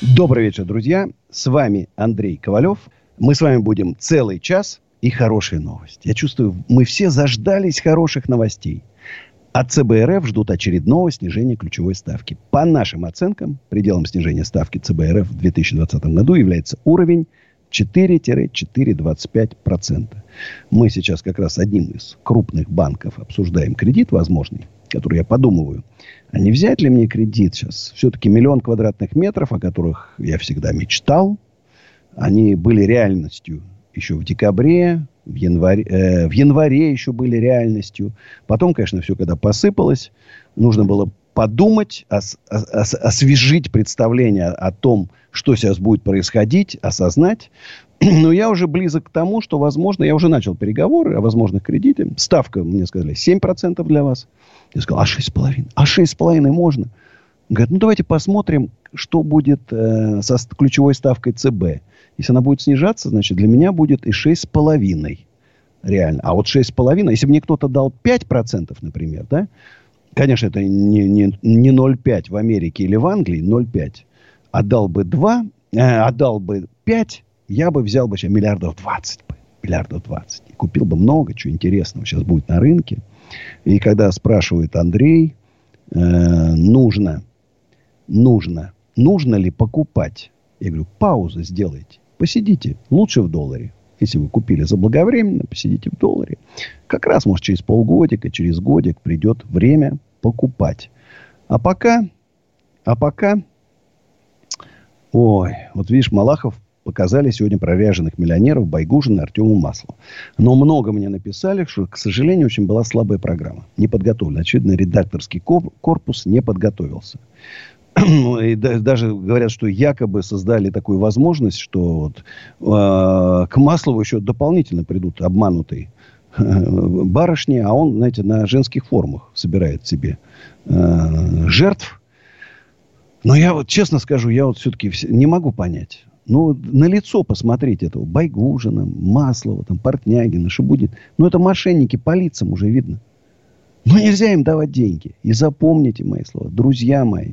Добрый вечер, друзья. С вами Андрей Ковалев. Мы с вами будем целый час и хорошие новости. Я чувствую, мы все заждались хороших новостей. От ЦБРФ ждут очередного снижения ключевой ставки. По нашим оценкам, пределом снижения ставки ЦБРФ в 2020 году является уровень 4-4,25%. Мы сейчас как раз одним из крупных банков обсуждаем кредит возможный, который я подумываю. А не взять ли мне кредит сейчас? Все-таки миллион квадратных метров, о которых я всегда мечтал. Они были реальностью еще в декабре, в январе, э, в январе еще были реальностью. Потом, конечно, все когда посыпалось, нужно было подумать, ос, ос, освежить представление о том, что сейчас будет происходить, осознать. [clears throat] Но я уже близок к тому, что, возможно, я уже начал переговоры о возможных кредите. Ставка, мне сказали, 7% для вас. Я сказал, а 6,5%? А 6,5% можно? Говорят, ну давайте посмотрим, что будет э, со ключевой ставкой ЦБ. Если она будет снижаться, значит, для меня будет и 6,5%. Реально. А вот 6,5%, если бы мне кто-то дал 5%, например, да, конечно, это не, не, не 0,5 в Америке или в Англии, 0,5. Отдал бы 2, э, отдал бы 5, я бы взял бы сейчас миллиардов 20 бы. Миллиардов 20. И купил бы много чего интересного сейчас будет на рынке. И когда спрашивает Андрей, э, нужно, нужно, нужно ли покупать? Я говорю, паузу сделайте. Посидите. Лучше в долларе. Если вы купили заблаговременно, посидите в долларе. Как раз, может, через полгодика, через годик придет время покупать. А пока, а пока, ой, вот видишь, Малахов показали сегодня проряженных миллионеров Байгужина и Артему Маслову. Но много мне написали, что, к сожалению, очень была слабая программа. Не подготовлена. Очевидно, редакторский корпус не подготовился. [clears throat] и даже говорят, что якобы создали такую возможность, что вот, э, к Маслову еще дополнительно придут обманутые э, барышни, а он, знаете, на женских формах собирает себе э, жертв. Но я вот, честно скажу, я вот все-таки не могу понять. Ну, на лицо посмотреть этого Байгужина, Маслова, там, Портнягина, будет. Ну, это мошенники, по лицам уже видно. Но нельзя им давать деньги. И запомните мои слова, друзья мои.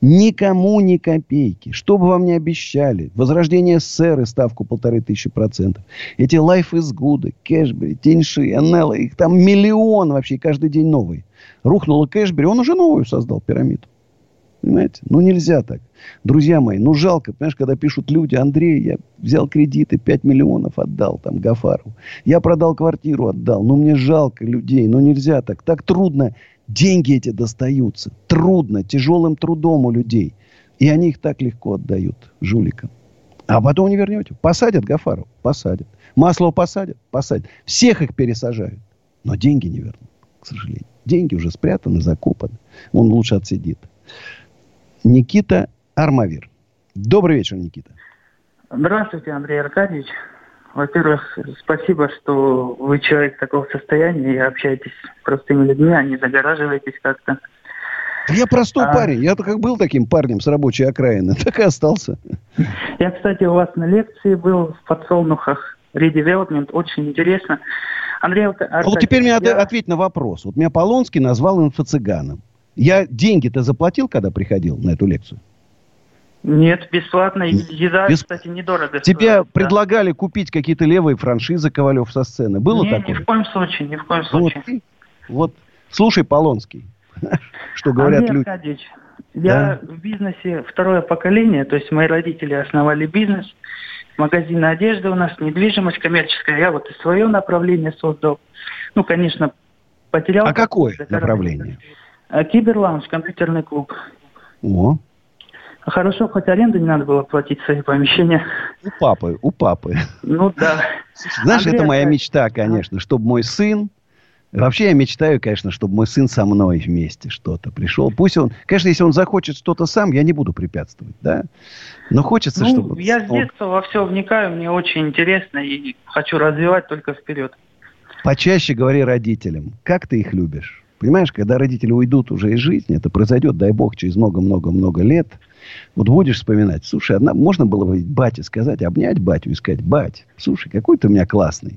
Никому ни копейки. Что бы вам ни обещали. Возрождение СССР и ставку полторы тысячи процентов. Эти Life is Good, Кэшбери, Тяньши, НЛ. Их там миллион вообще. Каждый день новый. Рухнула Кэшбери. Он уже новую создал пирамиду. Понимаете? Ну, нельзя так. Друзья мои, ну, жалко, понимаешь, когда пишут люди, Андрей, я взял кредиты, 5 миллионов отдал там Гафару. Я продал квартиру, отдал. Ну, мне жалко людей, ну, нельзя так. Так трудно Деньги эти достаются. Трудно, тяжелым трудом у людей. И они их так легко отдают жуликам. А потом не вернете. Посадят Гафару? Посадят. Масло посадят? Посадят. Всех их пересажают. Но деньги не вернут, к сожалению. Деньги уже спрятаны, закопаны. Он лучше отсидит. Никита Армавир. Добрый вечер, Никита. Здравствуйте, Андрей Аркадьевич. Во-первых, спасибо, что вы человек такого состояния и общаетесь с простыми людьми, а не загораживаетесь как-то. Я простой а... парень. Я как был таким парнем с рабочей окраины, [laughs] так и остался. Я, кстати, у вас на лекции был в подсолнухах. Редевелопмент. Очень интересно. Андрей Аркадьевич, а вот теперь мне я... ответь на вопрос. Вот меня Полонский назвал инфо-цыганом. Я деньги-то заплатил, когда приходил на эту лекцию? Нет, бесплатно. Еда, Бес... кстати, недорого. Тебе стоит, предлагали да. купить какие-то левые франшизы Ковалев со сцены. Было Не, такое? ни в коем случае, ни в коем случае. Вот, вот. слушай, Полонский. [laughs] что говорят Андрей люди. Аркадьевич, я Да? в бизнесе второе поколение, то есть мои родители основали бизнес, магазин одежды у нас, недвижимость коммерческая. Я вот и свое направление создал. Ну, конечно, потерял... А какое направление? А, Киберлаунж, компьютерный клуб. О, Хорошо, хоть аренду не надо было платить свои помещения. у папы, у папы. Ну да. Знаешь, Андрей это моя мечта, конечно, чтобы мой сын... Вообще я мечтаю, конечно, чтобы мой сын со мной вместе что-то пришел. Пусть он... Конечно, если он захочет что-то сам, я не буду препятствовать, да? Но хочется, Ну, чтобы... я с он детства во все вникаю, мне очень интересно и хочу развивать только вперед. почаще говори родителям, как ты их любишь. Понимаешь, когда родители уйдут уже из жизни, это произойдет, дай бог, через много-много-много лет. Вот будешь вспоминать, слушай, одна, можно было бы бате сказать, обнять батю и сказать, бать, слушай, какой ты у меня классный.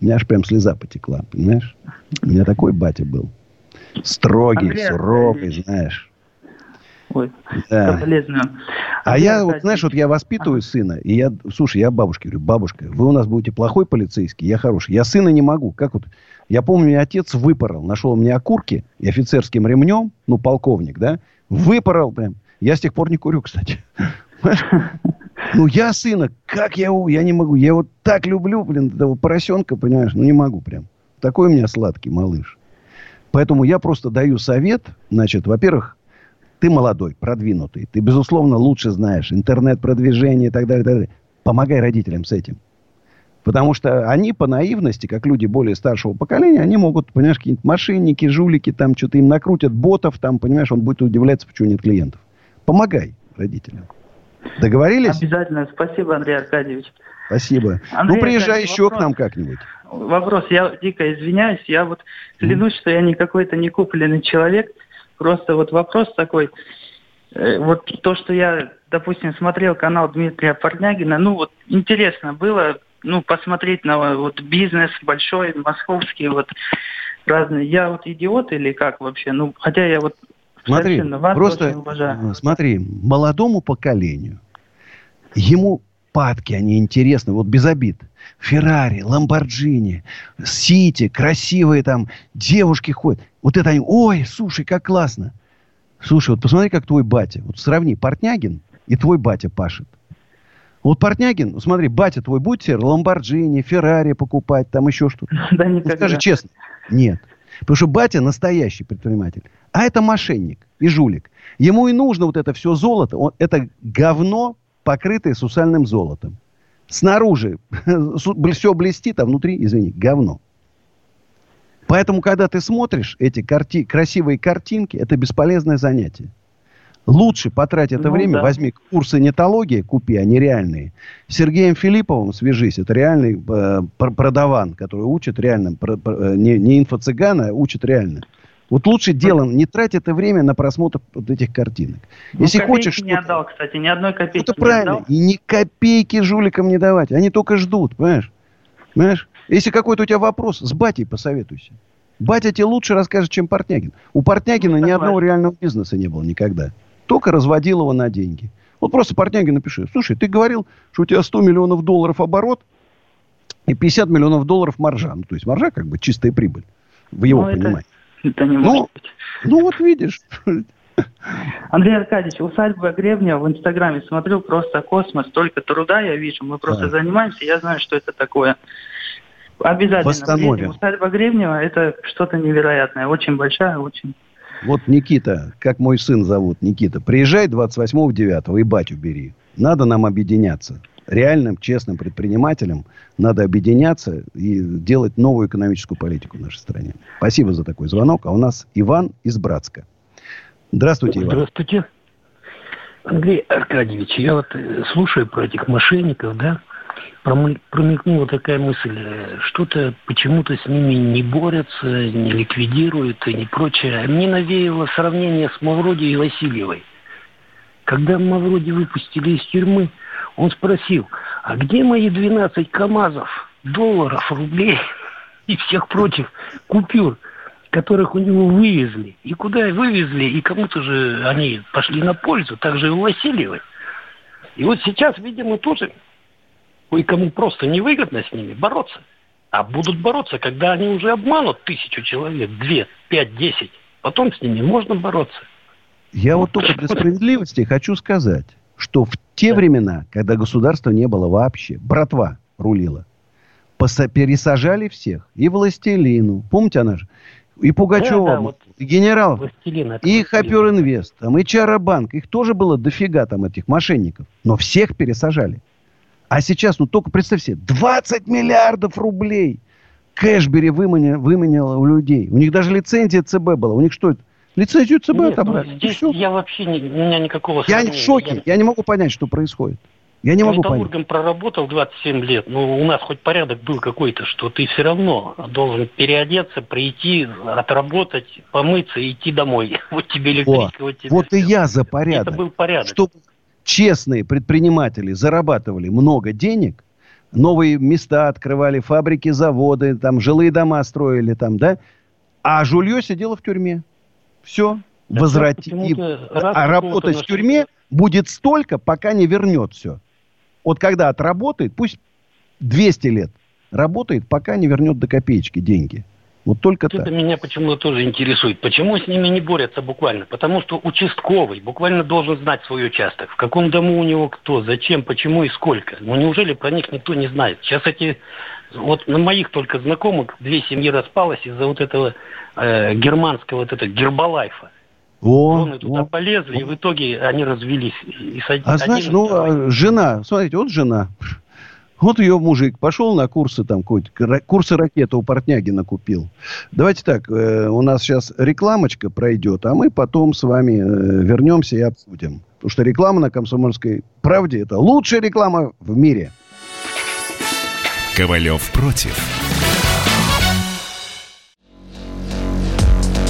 У меня аж прям слеза потекла, понимаешь? У меня такой батя был. Строгий, Андрей суровый, знаешь. Ой, Да. соболезную. А я, вот, знаешь, вот я воспитываю сына, и я, слушай, я бабушке говорю, бабушка, вы у нас будете плохой полицейский, я хороший. Я сына не могу. Как вот, я помню, меня отец выпорол, нашел мне окурки и офицерским ремнем, ну, полковник, да, выпорол прям. Я с тех пор не курю, кстати. [laughs] Ну, я сына, как я его, я не могу. Я его так люблю, блин, этого поросенка, понимаешь, ну, не могу прям. Такой у меня сладкий малыш. Поэтому я просто даю совет, значит, во-первых, ты молодой, продвинутый, ты, безусловно, лучше знаешь интернет-продвижение и так далее, и так далее. Помогай родителям с этим. Потому что они по наивности, как люди более старшего поколения, они могут, понимаешь, какие-нибудь мошенники, жулики, там что-то им накрутят, ботов, там, понимаешь, он будет удивляться, почему нет клиентов. Помогай родителям. Договорились? Обязательно. Спасибо, Андрей Аркадьевич. Спасибо. Андрей ну, приезжай Аркадьевич, еще вопрос. к нам как-нибудь. Вопрос. Я дико извиняюсь. Я вот клянусь, что я не какой-то не купленный человек. Просто вот вопрос такой. Э, Вот то, что я, допустим, смотрел канал Дмитрия Портнягина, ну вот интересно было, ну, посмотреть на вот бизнес большой, московский, вот разные. Я вот идиот или как вообще? Ну, хотя я вот Смотри, просто э, смотри, молодому поколению ему падки, они интересны, вот без обид. Феррари, Ламборджини, Сити, красивые там девушки ходят. Вот это они, ой, слушай, как классно. Слушай, вот посмотри, как твой батя. Вот сравни Портнягин и твой батя пашет. Вот Портнягин, смотри, батя твой будет себе Ламборджини, Феррари покупать, там еще что-то. [laughs] Да Ну, скажи честно. Нет. Потому что батя настоящий предприниматель. А это мошенник и жулик. Ему и нужно вот это все золото. Он, это говно, покрытое сусальным золотом. Снаружи [laughs] все блестит, а внутри, извини, говно. Поэтому, когда ты смотришь эти карти- красивые картинки, это бесполезное занятие. Лучше потрать это Ну время, да. возьми курсы нетологии, купи, они реальные. С Сергеем Филипповым свяжись, это реальный э, пр- продаван, который учит реально, про- про- э, не, не инфо-цыгана, а учит реально. Вот лучше делом, не трать это время на просмотр вот этих картинок. Ну, Если хочешь не отдал, кстати, ни одной копейки это не правильно. отдал. И ни копейки жуликам не давать. Они только ждут, понимаешь? Понимаешь? Если какой-то у тебя вопрос, с батей посоветуйся. Батя тебе лучше расскажет, чем Портнягин. У Портнягина ни одного реального бизнеса не было никогда. Только разводил его на деньги. Вот просто Портнягин напиши. Слушай, ты говорил, что у тебя 100 миллионов долларов оборот и 50 миллионов долларов маржа. Ну, то есть маржа как бы чистая прибыль. В его Ну, понимании. [laughs] Это не Ну, может быть. ну, вот видишь. [laughs] Андрей Аркадьевич, усадьба Гребня в Инстаграме смотрел просто космос, столько труда я вижу, мы просто Да. занимаемся, я знаю, что это такое. Обязательно. Восстановим. приедем. Усадьба Гребнева это что-то невероятное, очень большая, очень. Вот Никита, как мой сын зовут, Никита, приезжай 28-9 и батю бери. Надо нам объединяться. Реальным, честным предпринимателям надо объединяться и делать новую экономическую политику в нашей стране. Спасибо за такой звонок. А у нас Иван из Братска. Здравствуйте, Иван. Здравствуйте. Андрей Аркадьевич, я вот э, слушаю про этих мошенников, да, промелькнула такая мысль, э, что-то почему-то с ними не борются, не ликвидируют и не прочее. Мне навеяло сравнение с Мавроди и Васильевой. Когда Мавроди выпустили из тюрьмы, он спросил, а где мои 12 КАМАЗов, долларов, рублей и всех прочих купюр, которых у него вывезли? И куда вывезли, и кому-то же они пошли на пользу, так же и у Васильевой. И вот сейчас, видимо, тоже кое-кому просто невыгодно с ними бороться. А будут бороться, когда они уже обманут тысячу человек, две, пять, десять. Потом с ними можно бороться. Я вот только для справедливости хочу сказать, что в те времена, когда государства не было вообще, братва рулила, поса- пересажали всех. И Властелину. Помните, она же? И Пугачева, Да, да, вот и генералов, Властелин, и Властелин. Хопер Инвест, там, и Чаробанк. Их тоже было дофига там этих мошенников. Но всех пересажали. А сейчас, ну только представь себе, 20 миллиардов рублей Кэшбери выманил, выманил у людей. У них даже лицензия ЦБ была. У них что это? Лицензию ЦБ Нет, ну, отобрали. здесь я вообще не, у меня никакого Я в шоке. Я не могу понять, что происходит. Я не могу понять. Проработал 27 лет, но у нас хоть порядок был какой-то, что ты все равно должен переодеться, прийти, отработать, помыться и идти домой. [laughs] Вот тебе О, электричество, вот тебе вот и я за порядок. Это был порядок. Чтобы честные предприниматели зарабатывали много денег, новые места открывали, фабрики, заводы, там жилые дома строили, там, да, а жулье сидело в тюрьме. Все. Я и- А работать в тюрьме будет столько, пока не вернет все. Вот когда отработает, пусть 200 лет работает, пока не вернет до копеечки деньги. Вот только Вот так. Это меня почему-то тоже интересует. Почему с ними не борются буквально? Потому что участковый буквально должен знать свой участок. В каком дому у него кто, зачем, почему и сколько. Ну неужели про них никто не знает? Сейчас эти... Вот на моих только знакомых две семьи распалось из-за вот этого э, германского вот этого гербалайфа. О, Жены туда полезли, и в итоге они развелись. И с А знаешь, ну, а, жена, смотрите, вот жена. Вот ее мужик пошел на курсы, там, курсы ракеты у Портнягина купил. Давайте так, э, у нас сейчас рекламочка пройдет, а мы потом с вами э, вернемся и обсудим. Потому что реклама на «Комсомольской правде» – это лучшая реклама в мире. Ковалев против.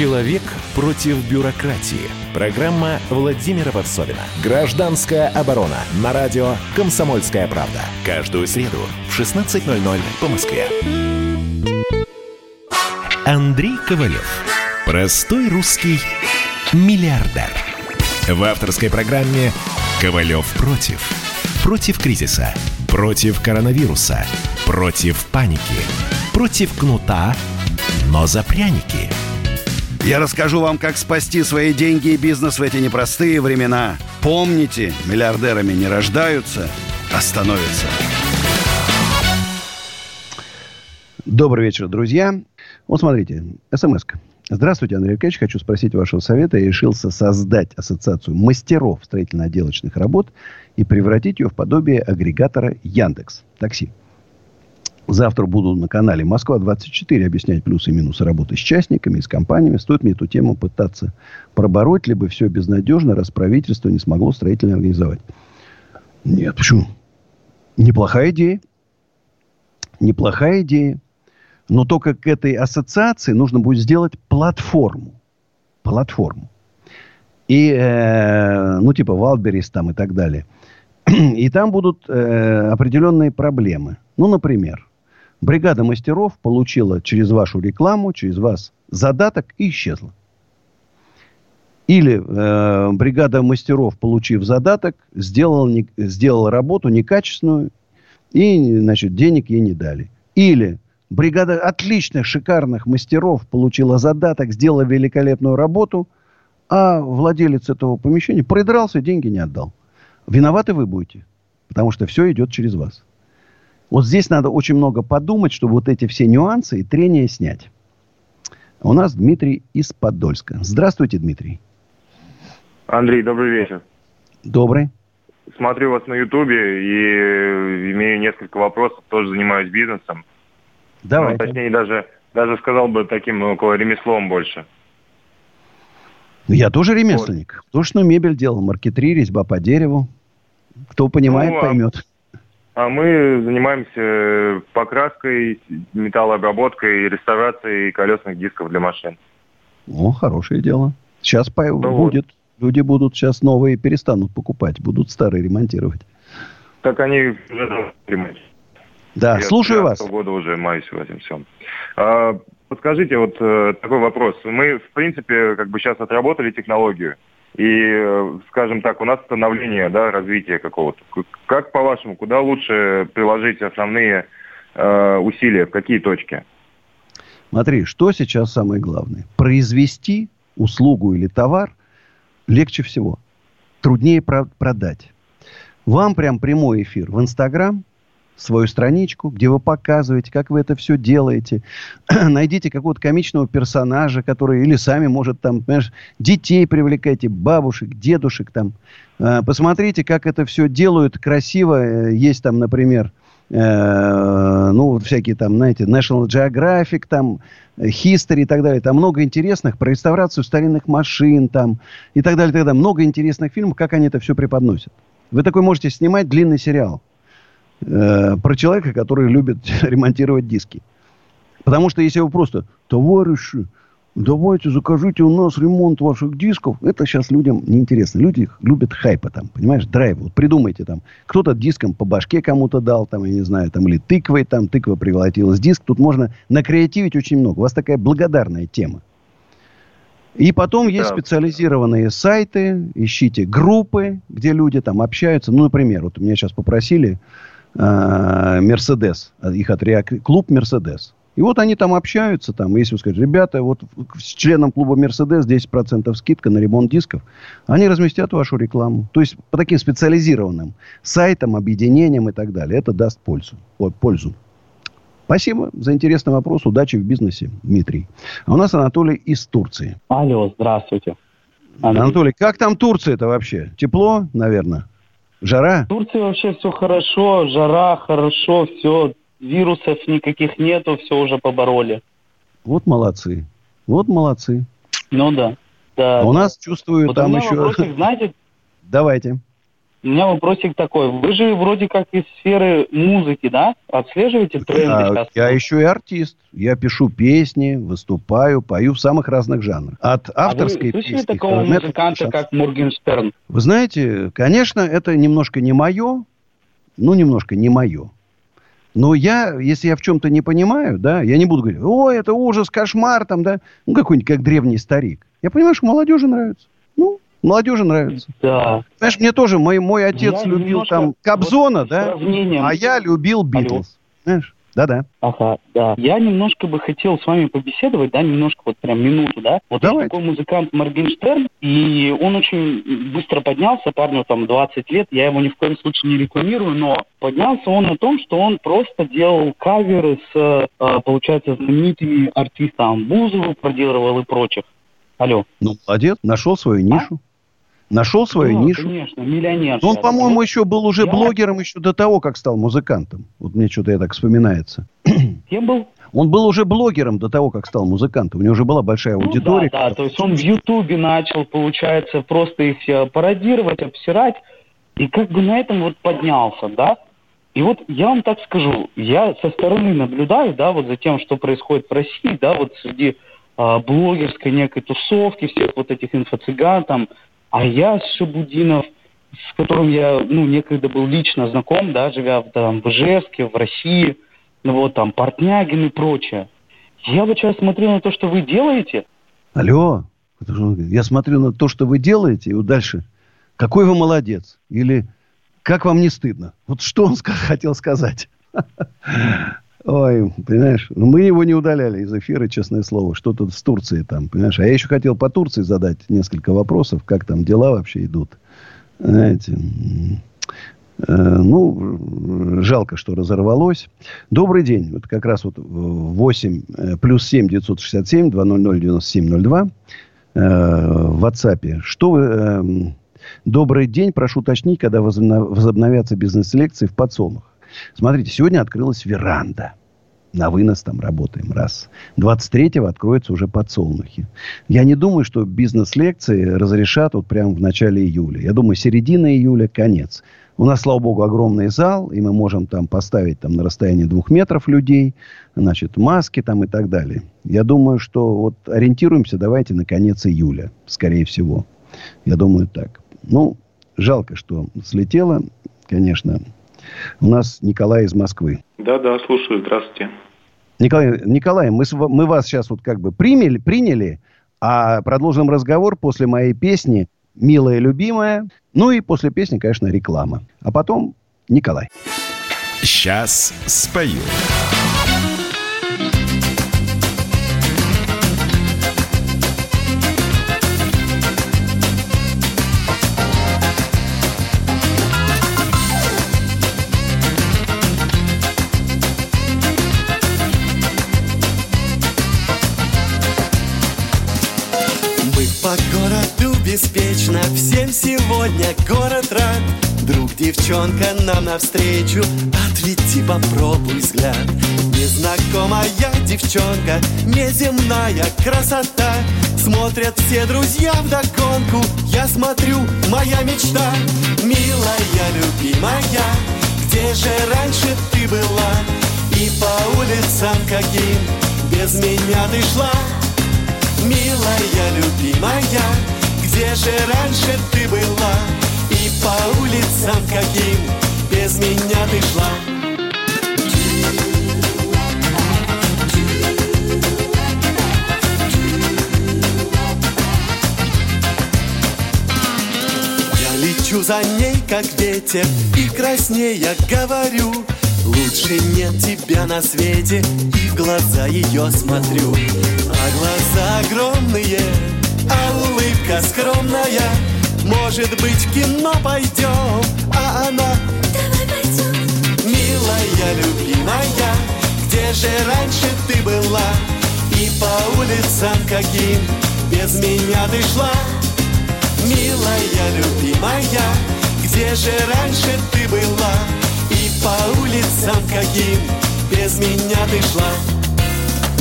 Человек против бюрократии. Программа Владимира Варсовина. Гражданская оборона. На радио «Комсомольская правда». Каждую среду в 16.00 по Москве. Андрей Ковалев. Простой русский миллиардер. В авторской программе «Ковалев против». Против кризиса. Против коронавируса. Против паники. Против кнута, но за пряники. Я расскажу вам, как спасти свои деньги и бизнес в эти непростые времена. Помните, миллиардерами не рождаются, а становятся. Добрый вечер, друзья. Вот смотрите, смс -ка. Здравствуйте, Андрей Аркадьевич. Хочу спросить вашего совета. Я решился создать ассоциацию мастеров строительно-отделочных работ и превратить ее в подобие агрегатора Яндекс. Такси. Завтра буду на канале Москва-24 объяснять плюсы и минусы работы с частниками и с компаниями. Стоит мне эту тему пытаться пробороть, либо все безнадежно, раз правительство не смогло строительно организовать. Нет, почему? Неплохая идея. Неплохая идея. Но только к этой ассоциации нужно будет сделать платформу. Платформу. И, э, ну, типа Валберис там и так далее. [clears throat] И там будут э, определенные проблемы. Ну, например, бригада мастеров получила через вашу рекламу, через вас задаток и исчезла. Или э, бригада мастеров, получив задаток, сделала, не, работу некачественную, и, значит, денег ей не дали. Или бригада отличных, шикарных мастеров получила задаток, сделала великолепную работу, а владелец этого помещения придрался деньги не отдал. Виноваты вы будете, потому что все идет через вас. Вот здесь надо очень много подумать, чтобы вот эти все нюансы и трения снять. У нас Дмитрий из Подольска. Здравствуйте, Дмитрий. Андрей, добрый вечер. Добрый. Смотрю вас на Ютубе и имею несколько вопросов, тоже занимаюсь бизнесом. Давай. Ну, точнее, даже, даже сказал бы таким около ремеслом больше. Ну, Я тоже ремесленник. Художественную мебель делал, маркетри, резьба по дереву. Кто понимает, Ну, а- поймет. А мы занимаемся покраской, металлообработкой, реставрацией колесных дисков для машин. О, хорошее дело. Сейчас по- Ну будет. Люди будут сейчас новые перестанут покупать, будут старые ремонтировать. Так они уже ремонтируют. Да, Я слушаю вас. 13 года уже маюсь в этом всем. А, подскажите, вот э, такой вопрос. Мы, в принципе, как бы сейчас отработали технологию. И, э, скажем так, у нас становление, да, развитие какого-то. Как, по-вашему, куда лучше приложить основные э, усилия, в какие точки? Смотри, что сейчас самое главное? Произвести услугу или товар легче всего. Труднее про- продать. Вам прям прямой эфир в Инстаграм, свою страничку, где вы показываете, как вы это все делаете. [clears throat] Найдите какого-то комичного персонажа, который или сами, может, там, понимаешь, детей привлекайте, бабушек, дедушек там. Э, Посмотрите, как это все делают красиво. Э, Есть там, например, э, ну, всякие там, знаете, National Geographic, там, History и так далее. Там много интересных про реставрацию старинных машин там и так далее, и так далее. Много интересных фильмов, как они это все преподносят. Вы такой можете снимать длинный сериал э, про человека, который любит [laughs] ремонтировать диски. Потому что если вы просто, товарищи, давайте закажите у нас ремонт ваших дисков, это сейчас людям неинтересно. Люди любят хайпа там, понимаешь, драйв. Вот придумайте там, кто-то диском по башке кому-то дал, там, я не знаю, там, или тыквой, там, тыква превратилась в диск. Тут можно накреативить очень много. У вас такая благодарная тема. И потом есть Да. специализированные сайты, ищите группы, где люди там общаются. Ну, например, вот меня сейчас попросили Мерседес, их от Реак- клуб Мерседес. И вот они там общаются, там, если вы скажете, ребята, вот с членом клуба Мерседес 10% скидка на ремонт дисков, они разместят вашу рекламу. То есть по таким специализированным сайтам, объединениям и так далее. Это даст пользу. Ой, пользу. Спасибо за интересный вопрос. Удачи в бизнесе, Дмитрий. А у нас Анатолий из Турции. Алло, здравствуйте. Анатолий, как там Турция-то вообще? Тепло, наверное? Жара? В Турции вообще все хорошо, жара хорошо, все, вирусов никаких нету, все уже побороли. Вот молодцы. Вот молодцы. Ну да. да. А у нас, чувствую, Вот там еще... вопросик, [laughs] знаете, Давайте. У меня вопросик такой. Вы же вроде как из сферы музыки, да? Отслеживаете тренды А, сейчас? я еще и артист. Я пишу песни, выступаю, пою в самых разных жанрах. От авторской а вы слышали песни... такого музыканта, до как Моргенштерн? Вы знаете, конечно, это немножко не мое, ну, немножко не мое. Но я, если я в чем-то не понимаю, да, я не буду говорить, ой, это ужас, кошмар, там, да, ну, какой-нибудь, как древний старик. Я понимаю, что молодежи нравится. Ну, молодежи нравится. Да. Знаешь, мне тоже, мой, мой отец Я любил немножко там Кобзона, вот да, а я любил Битлз. Знаешь, да-да. Ага, да. Я немножко бы хотел с вами побеседовать, да, немножко вот прям минуту, да. Вот есть такой музыкант Моргенштерн, и он очень быстро поднялся, парню там 20 лет, я его ни в коем случае не рекламирую, но поднялся он на том, что он просто делал каверы с, э, получается, знаменитыми артистами, Бузову продировал и прочих. Алло. Ну, молодец, нашел свою нишу. Нашел свою Да, нишу. конечно, миллионер. Но он, сейчас. по-моему, еще был уже я- блогером еще до того, как стал музыкантом. Вот мне что-то я так вспоминается. [clears throat] Кем был? Он был уже блогером до того, как стал музыкантом. У него уже была большая Ну аудитория. да, да, то есть он в Ютубе начал, получается, просто их э, пародировать, обсирать, и как бы на этом вот поднялся, да. И вот я вам так скажу, я со стороны наблюдаю, да, вот за тем, что происходит в России, да, вот среди а, блогерской некой тусовки, всех вот этих инфо-цыган там, а я Шабудинов, с которым я, ну, некогда был лично знаком, да, живя в, там, в Ижевске, в России, ну, вот там, Портнягин и прочее. Я вот сейчас смотрю на то, что вы делаете, Алло, я смотрю на то, что вы делаете, и вот дальше. Какой вы молодец. Или как вам не стыдно. Вот что он хотел сказать. [laughs] Ой, понимаешь, ну, мы его не удаляли из эфира, честное слово. Что тут с Турцией там, понимаешь? А я еще хотел по Турции задать несколько вопросов, как там дела вообще идут. Знаете, э, ну, жалко, что разорвалось. Добрый день. Вот как раз вот 8 э, плюс 7 967 200 9702 э, в WhatsApp. Что вы... эм, Добрый день. Прошу уточнить, когда возобно- возобновятся бизнес-лекции в подсолнух. Смотрите, сегодня открылась веранда. На вынос там работаем. Раз. 23-го откроются уже подсолнухи. Я не думаю, что бизнес-лекции разрешат вот прямо в начале июля. Я думаю, середина июля, конец. У нас, слава богу, огромный зал, и мы можем там поставить там на расстоянии двух метров людей, значит, маски там и так далее. Я думаю, что вот ориентируемся давайте на конец июля, скорее всего. Я думаю так. Ну, жалко, что слетело, конечно. У нас Николай из Москвы. Да-да, слушаю. Здравствуйте. Николай, Николай мы, мы вас сейчас вот как бы приняли, приняли, а продолжим разговор после моей песни «Милая любимая». Ну и после песни, конечно, реклама. А потом Николай. Сейчас спою. Беспечно. Всем сегодня город рад. Друг, девчонка нам навстречу. Ответи, попробуй взгляд. Незнакомая девчонка Неземная красота. Смотрят все друзья вдогонку. Я смотрю, моя мечта. Милая, любимая Где же раньше ты была? И по улицам каким Без меня ты шла? Милая, любимая, где же раньше ты была? И по улицам каким без меня ты шла? Я лечу за ней, как ветер, и краснея говорю Лучше нет тебя на свете, и в глаза ее смотрю А глаза огромные, а улыбка скромная Может быть, кино пойдем, а она Давай пойдем Милая, любимая, где же раньше ты была? И по улицам каким без меня ты шла? Милая, любимая, где же раньше ты была? И по улицам каким без меня ты шла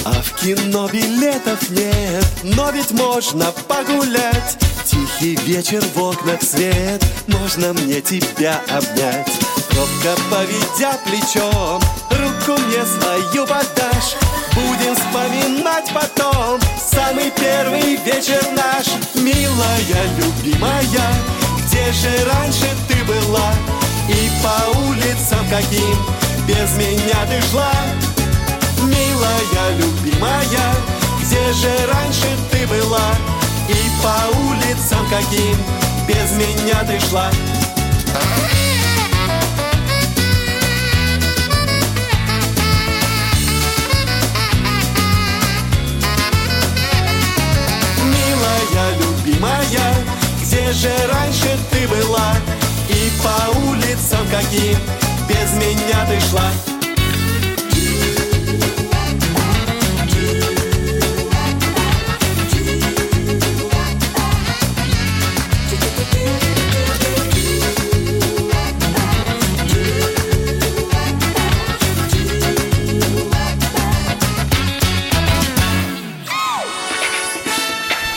А в кино билетов нет, но ведь можно погулять. Тихий вечер в окнах свет, можно мне тебя обнять. Робко поведя плечом, руку мне свою подашь. Будем вспоминать потом самый первый вечер наш. Милая, любимая, где же раньше ты была? И по улицам каким без меня ты шла? Милая, где же раньше ты была. И по улицам каким без меня ты шла. Милая, любимая, где же раньше ты была? И по улицам каким без меня ты шла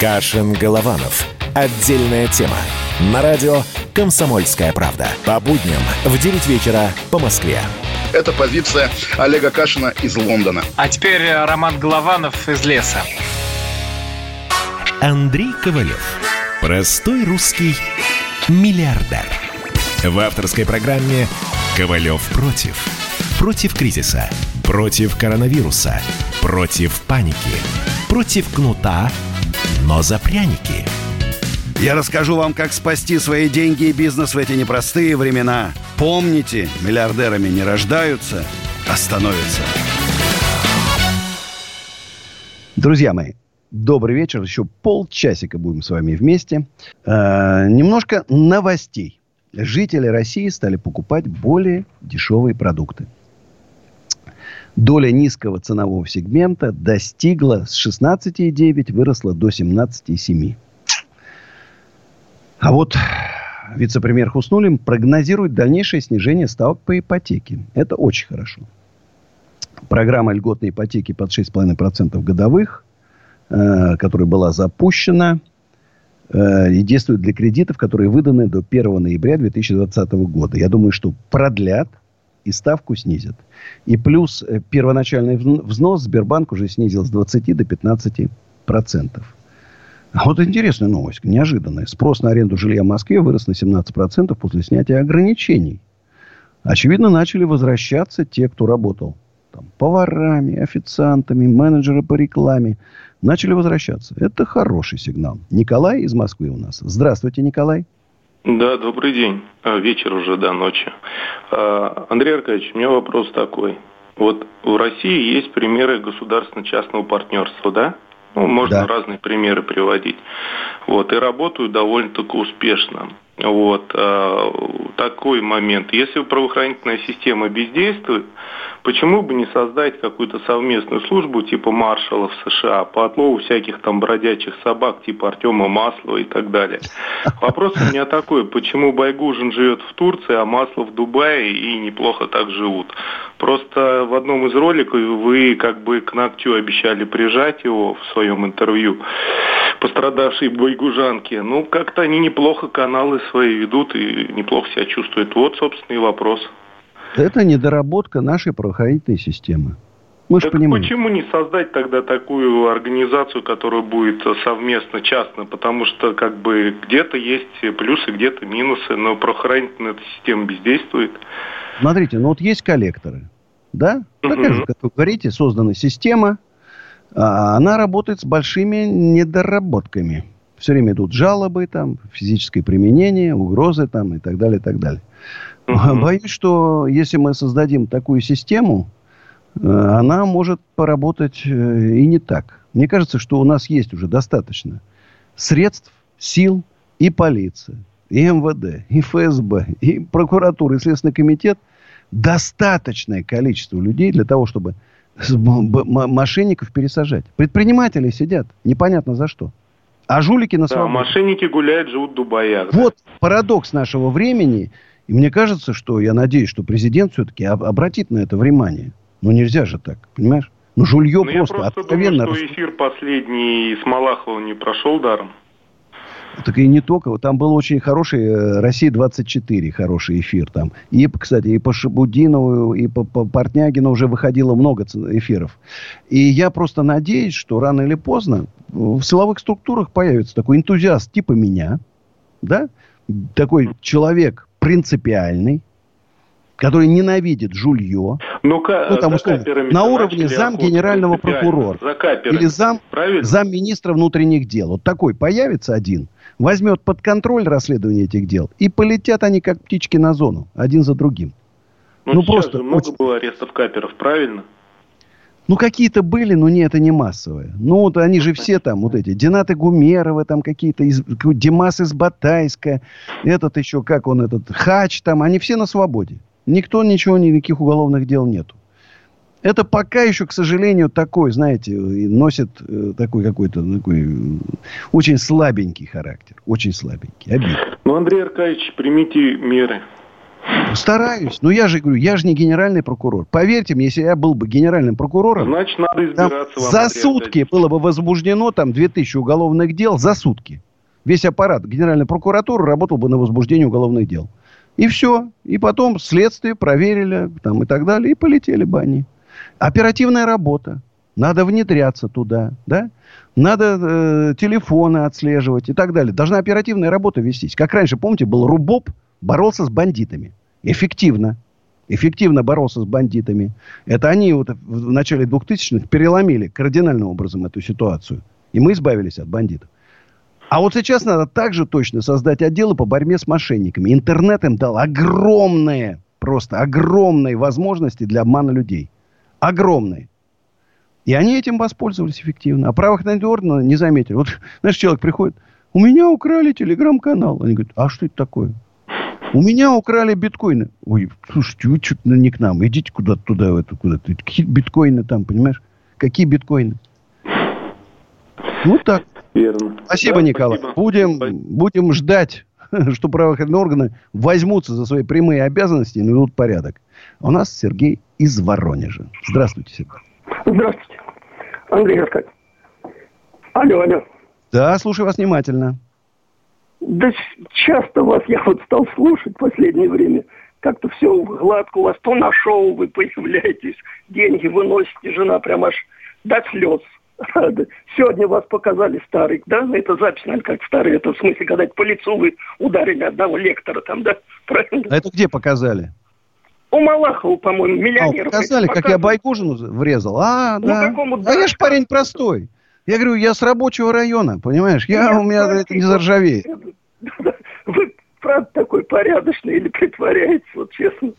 Кашин-Голованов. Отдельная тема. На радио «Комсомольская правда». По будням в 9 вечера по Москве. Это позиция Олега Кашина из Лондона. А теперь э, Роман Голованов из леса. Андрей Ковалев. Простой русский миллиардер. В авторской программе «Ковалев против». Против кризиса. Против коронавируса. Против паники. Против кнута, но за пряники. Я расскажу вам, как спасти свои деньги и бизнес в эти непростые времена. Помните, миллиардерами не рождаются, а становятся. Друзья мои, добрый вечер. Еще полчасика будем с вами вместе. Э, немножко новостей. жители России стали покупать более дешевые продукты. Доля низкого ценового сегмента достигла с 16,9, выросла до 17,7. А вот вице-премьер Хуснулин прогнозирует дальнейшее снижение ставок по ипотеке. Это очень хорошо. Программа льготной ипотеки под 6,5% годовых, э, которая была запущена э, и действует для кредитов, которые выданы до 1 ноября 2020 года. Я думаю, что продлят и ставку снизят. И плюс э, первоначальный взнос Сбербанк уже снизил с 20 до 15 процентов. А вот интересная новость, неожиданная. Спрос на аренду жилья в Москве вырос на 17% после снятия ограничений. Очевидно, начали возвращаться те, кто работал там, поварами, официантами, менеджеры по рекламе. Начали возвращаться. Это хороший сигнал. Николай из Москвы у нас. Здравствуйте, Николай. Да, добрый день. А, вечер уже до ночи. А, Андрей Аркадьевич, у меня вопрос такой. Вот в России есть примеры государственно-частного партнерства, да? Ну, можно да. разные примеры приводить. Вот, и работают довольно-таки успешно. Вот, э, такой момент. Если правоохранительная система бездействует, почему бы не создать какую-то совместную службу типа маршалов США по отлову всяких там бродячих собак типа Артема Маслова и так далее. Вопрос у меня такой, почему Байгужин живет в Турции, а Маслов в Дубае и неплохо так живут? Просто в одном из роликов вы как бы к ногтю обещали прижать его в своем интервью, пострадавшей байгужанке. Ну, как-то они неплохо каналы свои ведут и неплохо себя чувствуют. Вот, собственно, и вопрос. Это недоработка нашей правоохранительной системы. Мы же понимаем. Почему не создать тогда такую организацию, которая будет совместно частно? Потому что как бы где-то есть плюсы, где-то минусы, но правоохранительная система бездействует. Смотрите, ну вот есть коллекторы, да? Такая же, как вы говорите, создана система, а она работает с большими недоработками. Все время идут жалобы, там, физическое применение, угрозы там, и так далее, и так далее. Uh-huh. [laughs] Боюсь, что если мы создадим такую систему, э, она может поработать э, и не так. Мне кажется, что у нас есть уже достаточно средств, сил и полиция, и МВД, и ФСБ, и прокуратура, и Следственный комитет. Достаточное количество людей для того, чтобы мошенников пересажать. Предприниматели сидят, непонятно за что. А жулики на свободе. Да, мошенники гуляют, живут в Дубаях. Вот да. парадокс нашего времени. И мне кажется, что, я надеюсь, что президент все-таки обратит на это внимание. Ну, нельзя же так, понимаешь? Ну, жулье Но просто, я просто откровенно... думаю, что эфир последний с Малаховым не прошел даром. Так и не только. Там был очень хороший э, «Россия-24», хороший эфир там. И, кстати, и по Шабудинову, и по, по Портнягину уже выходило много эфиров. И я просто надеюсь, что рано или поздно в силовых структурах появится такой энтузиаст типа меня, да, такой человек принципиальный, который ненавидит жулье. Ну, ну там, условно, на уровне зам генерального прокурора. или зам, зам министра внутренних дел. Вот такой появится один, возьмет под контроль расследование этих дел, и полетят они как птички на зону, один за другим. Ну, ну просто много очень... было арестов каперов, правильно? Ну, какие-то были, но не, это не массовые. Ну, вот они же все там, вот эти, Динаты Гумеровы, там какие-то, из, Димас из Батайска, этот еще, как он, этот, Хач там, они все на свободе. Никто ничего, никаких уголовных дел нету. Это пока еще, к сожалению, такой, знаете, носит э, такой какой-то такой э, очень слабенький характер. Очень слабенький. Обидно. Ну, Андрей Аркадьевич, примите меры. Стараюсь. Но я же говорю, я же не генеральный прокурор. Поверьте мне, если я был бы генеральным прокурором... Значит, надо избираться вам, За сутки было бы возбуждено там 2000 уголовных дел. За сутки. Весь аппарат Генеральной прокуратуры работал бы на возбуждение уголовных дел. И все. И потом следствие проверили там, и так далее. И полетели бы они. Оперативная работа. Надо внедряться туда, да? Надо э, телефоны отслеживать и так далее. Должна оперативная работа вестись. Как раньше, помните, был РУБОП, боролся с бандитами. Эффективно. Эффективно боролся с бандитами. Это они вот в начале 2000-х переломили кардинальным образом эту ситуацию. И мы избавились от бандитов. А вот сейчас надо также точно создать отделы по борьбе с мошенниками. Интернет им дал огромные, просто огромные возможности для обмана людей. Огромные. И они этим воспользовались эффективно. А правоохранительные органы не заметили. Вот, [laughs] знаешь, человек приходит, у меня украли телеграм-канал. Они говорят, а что это такое? У меня украли биткоины. Ой, слушайте, вы что-то не к нам. Идите куда-то туда, в это, куда-то. Какие биткоины там, понимаешь? Какие биткоины? Вот так. Верно. Спасибо, Да, Николай. спасибо. Будем, будем ждать, [laughs] что правоохранительные органы возьмутся за свои прямые обязанности и наведут порядок. А у нас Сергей из Воронежа. Здравствуйте, Сергей. Здравствуйте, Андрей Аркадьевич. Алло, алло. Да, слушаю вас внимательно. Да часто вас я вот стал слушать в последнее время. Как-то все гладко у вас. То на шоу вы появляетесь, деньги выносите, жена прям аж до слез. [laughs] Сегодня вас показали старый, да? Это запись, наверное, как старый. Это в смысле, когда по лицу вы ударили одного лектора там, да? [laughs] Правильно? А это где показали? У Малахова, по-моему, А, миллионеров. показали, как я Байгужину врезал. А, Ну, да. какому А я ж парень простой. Я говорю, я с рабочего района, понимаешь? Я, у меня это не заржавеет. [laughs] Вы правда такой порядочный или притворяетесь, вот честно?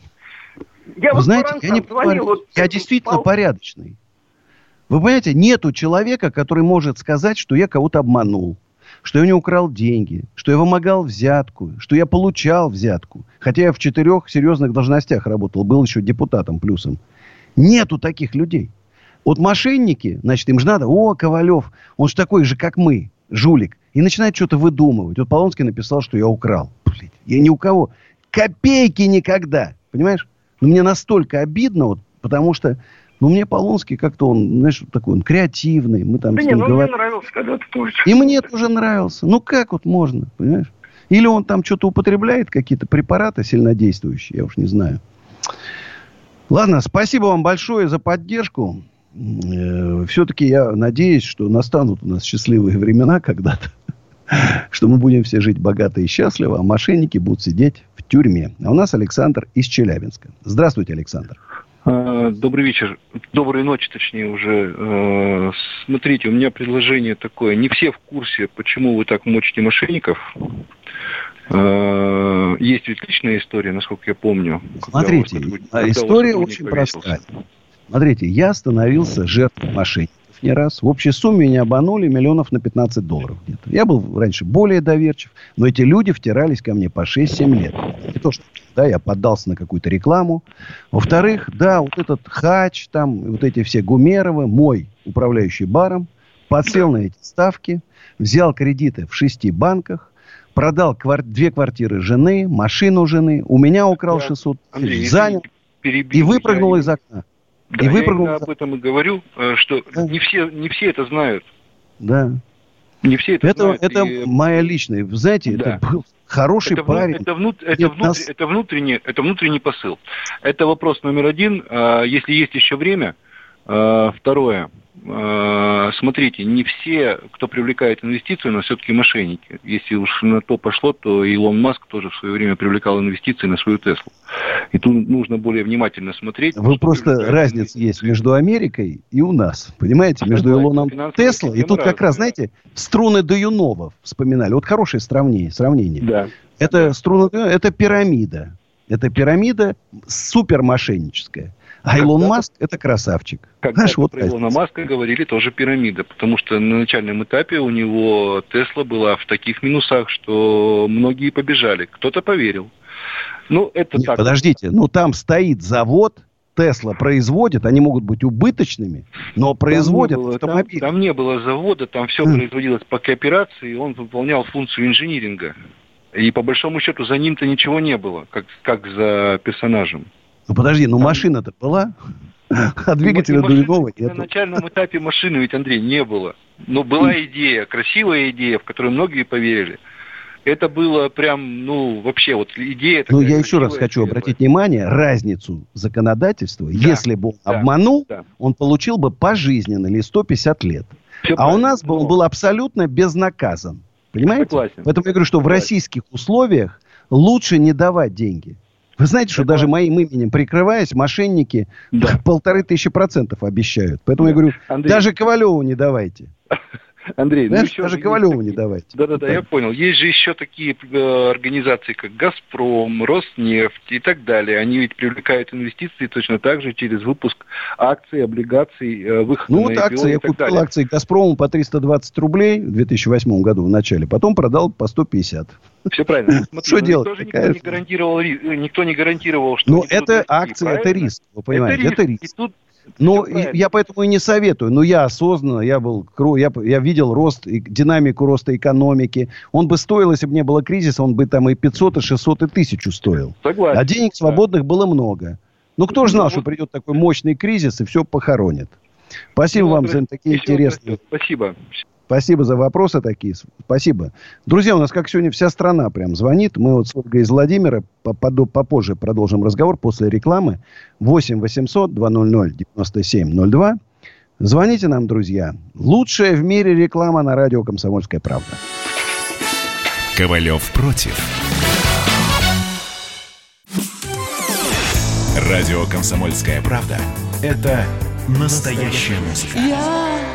Я Вы вот знаете, я не звонил, вот Я действительно порядочный. Вы понимаете, нету человека, который может сказать, что я кого-то обманул, что я не украл деньги, что я вымогал взятку, что я получал взятку. Хотя я в четырех серьезных должностях работал, был еще депутатом плюсом. Нету таких людей. Вот мошенники, значит, им же надо, о, Ковалев, он же такой же, как мы, жулик. И начинает что-то выдумывать. Вот Полонский написал, что я украл. Блин, я ни у кого. Копейки никогда. Понимаешь? Но мне настолько обидно, вот, потому что, ну, мне Полонский как-то он, знаешь, такой он креативный. Мы там Да с ним ну мне говорим. нравился когда-то тоже. И мне тоже нравился. Ну, как вот можно, понимаешь? Или он там что-то употребляет, какие-то препараты сильнодействующие, я уж не знаю. Ладно, спасибо вам большое за поддержку. Э, Все-таки я надеюсь, что настанут у нас счастливые времена когда-то. [laughs] Что мы будем все жить богато и счастливо, а мошенники будут сидеть в тюрьме. А у нас Александр из Челябинска. Здравствуйте, Александр. А, Добрый вечер. Доброй ночи, точнее, уже. Э, Смотрите, у меня предложение такое. Не все в курсе, почему вы так мочите мошенников. Э, Есть ведь личная история, насколько я помню. Смотрите, а история очень повесился. простая. Смотрите, я становился жертвой мошенников не раз. В общей сумме меня обманули миллионов на 15 долларов где-то. Я был раньше более доверчив, но эти люди втирались ко мне по 6-7 лет. Не то, что да, я поддался на какую-то рекламу. Во-вторых, да, вот этот хач, там, вот эти все Гумеровы, мой управляющий баром, подсел на эти ставки, взял кредиты в шести банках, продал квар- две квартиры жены, машину жены, у меня украл 600 Андрей, занял и выпрыгнул из окна. Да, и я выпрыгнул из об этом и говорю, э, что не все, не все это знают. Да. Не все это, Это, знают. это и- моя личная. Вы знаете, Да. это был хороший это, парень. Это, внут- это, Нет, внутри- нас- это внутренний, это внутренний посыл. Это вопрос номер один. А, Если есть еще время. А, Второе. А, Смотрите, не все, кто привлекает инвестицию, но все-таки мошенники. Если уж на то пошло, то Илон Маск тоже в свое время привлекал инвестиции на свою Теслу. И тут нужно более внимательно смотреть. Вы просто разница есть между Америкой и у нас. Понимаете, между Согласен, Илоном Тесла. И тут как разная. раз, знаете, струны Даюнова вспоминали. Вот хорошее сравнение. сравнение. Да. Это струны это пирамида. Это пирамида супер мошенническая. А Илон Маск это красавчик. Когда Знаешь, вот про Илона Маска говорили тоже пирамида, потому что на начальном этапе у него Тесла была в таких минусах, что многие побежали. Кто-то поверил. Ну, это Нет, так. подождите, ну там стоит завод, Тесла производит, они могут быть убыточными, но производят там не было, там- автомобили. Там, не было завода, там все производилось по кооперации, и он выполнял функцию инжиниринга. И по большому счету за ним-то ничего не было, как, как за персонажем. Ну подожди, ну машина-то была, а двигателя И машины- Дуйнова На нет. начальном этапе машины ведь, Андрей, не было. Но [laughs] была идея, красивая идея, в которую многие поверили. Это было прям, ну, вообще, вот идея Ну, такая я еще раз хочу светлая. обратить внимание, разницу законодательства. Если бы он да, обманул, да. он получил бы пожизненно или 150 лет. Всё а у нас но- он был абсолютно безнаказан. Понимаете? Согласен. Поэтому я говорю, что в российских условиях лучше не давать деньги. Вы знаете, что даже моим именем прикрываясь, мошенники [laughs] полторы тысячи процентов обещают. Поэтому я говорю, Андрей. даже Ковалеву не давайте. Андрей, ну Знаешь, еще даже Ковалеву такие- не давайте. Да-да-да, я понял. Есть же еще такие э, организации, как «Газпром», «Роснефть» и так далее. Они ведь привлекают инвестиции точно так же через выпуск акций, облигаций, э, выход Ну на вот акции, я купил далее. акции Газпрома по 320 рублей в 2008 году в начале, потом продал по 150. Все правильно. [laughs] Смотри, Что ну, делать? Никто, же Такая- никто, не гарантировал, никто не гарантировал, что... Ну, будут это акция, это риск, вы понимаете, Это риск. И тут Ну, я поэтому и не советую. Но я осознанно, я был, я, я видел рост, динамику роста экономики. Он бы стоил, если бы не было кризиса, он бы там и 500, и 600, и 1000 стоил. Согласен. А денег свободных было много. Ну, кто же знал, что придет такой мощный кризис и все похоронит? Спасибо Ну, вам за такие интересные... Спасибо. Спасибо за вопросы такие. Спасибо. Друзья, у нас как сегодня вся страна прям звонит. Мы вот с Ольгой из Владимира попозже продолжим разговор после рекламы. 8 800 200 9702. Звоните нам, друзья. Лучшая в мире реклама на радио «Комсомольская правда». Ковалев против. Радио «Комсомольская правда» — это настоящая музыка. Я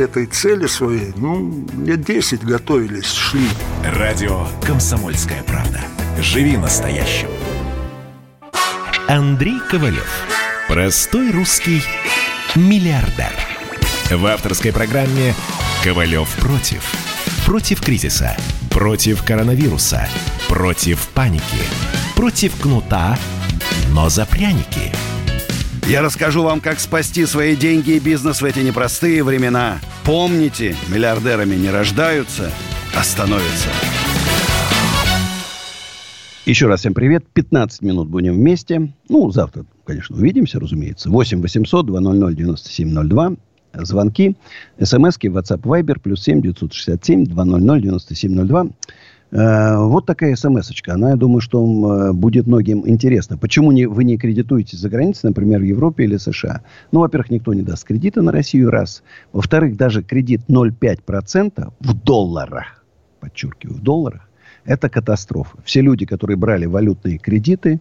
этой цели своей, ну, лет 10 готовились, шли. Радио «Комсомольская правда». Живи настоящим. Андрей Ковалев. Простой русский миллиардер. В авторской программе «Ковалев против». Против кризиса. Против коронавируса. Против паники. Против кнута, но за пряники. Я расскажу вам, как спасти свои деньги и бизнес в эти непростые времена. Помните, миллиардерами не рождаются, а становятся. Еще раз всем привет. 15 минут будем вместе. Ну, завтра, конечно, увидимся, разумеется. 8 800 200 9702. Звонки, смски, WhatsApp, Viber, плюс 7 967 200 9702. Э, Вот такая смс-очка. Она, я думаю, что э, будет многим интересна. Почему не, вы не кредитуетесь за границей, например, в Европе или США? Ну, во-первых, никто не даст кредита на Россию, раз. Во-вторых, даже кредит 0,5% в долларах, подчеркиваю, в долларах, это катастрофа. Все люди, которые брали валютные кредиты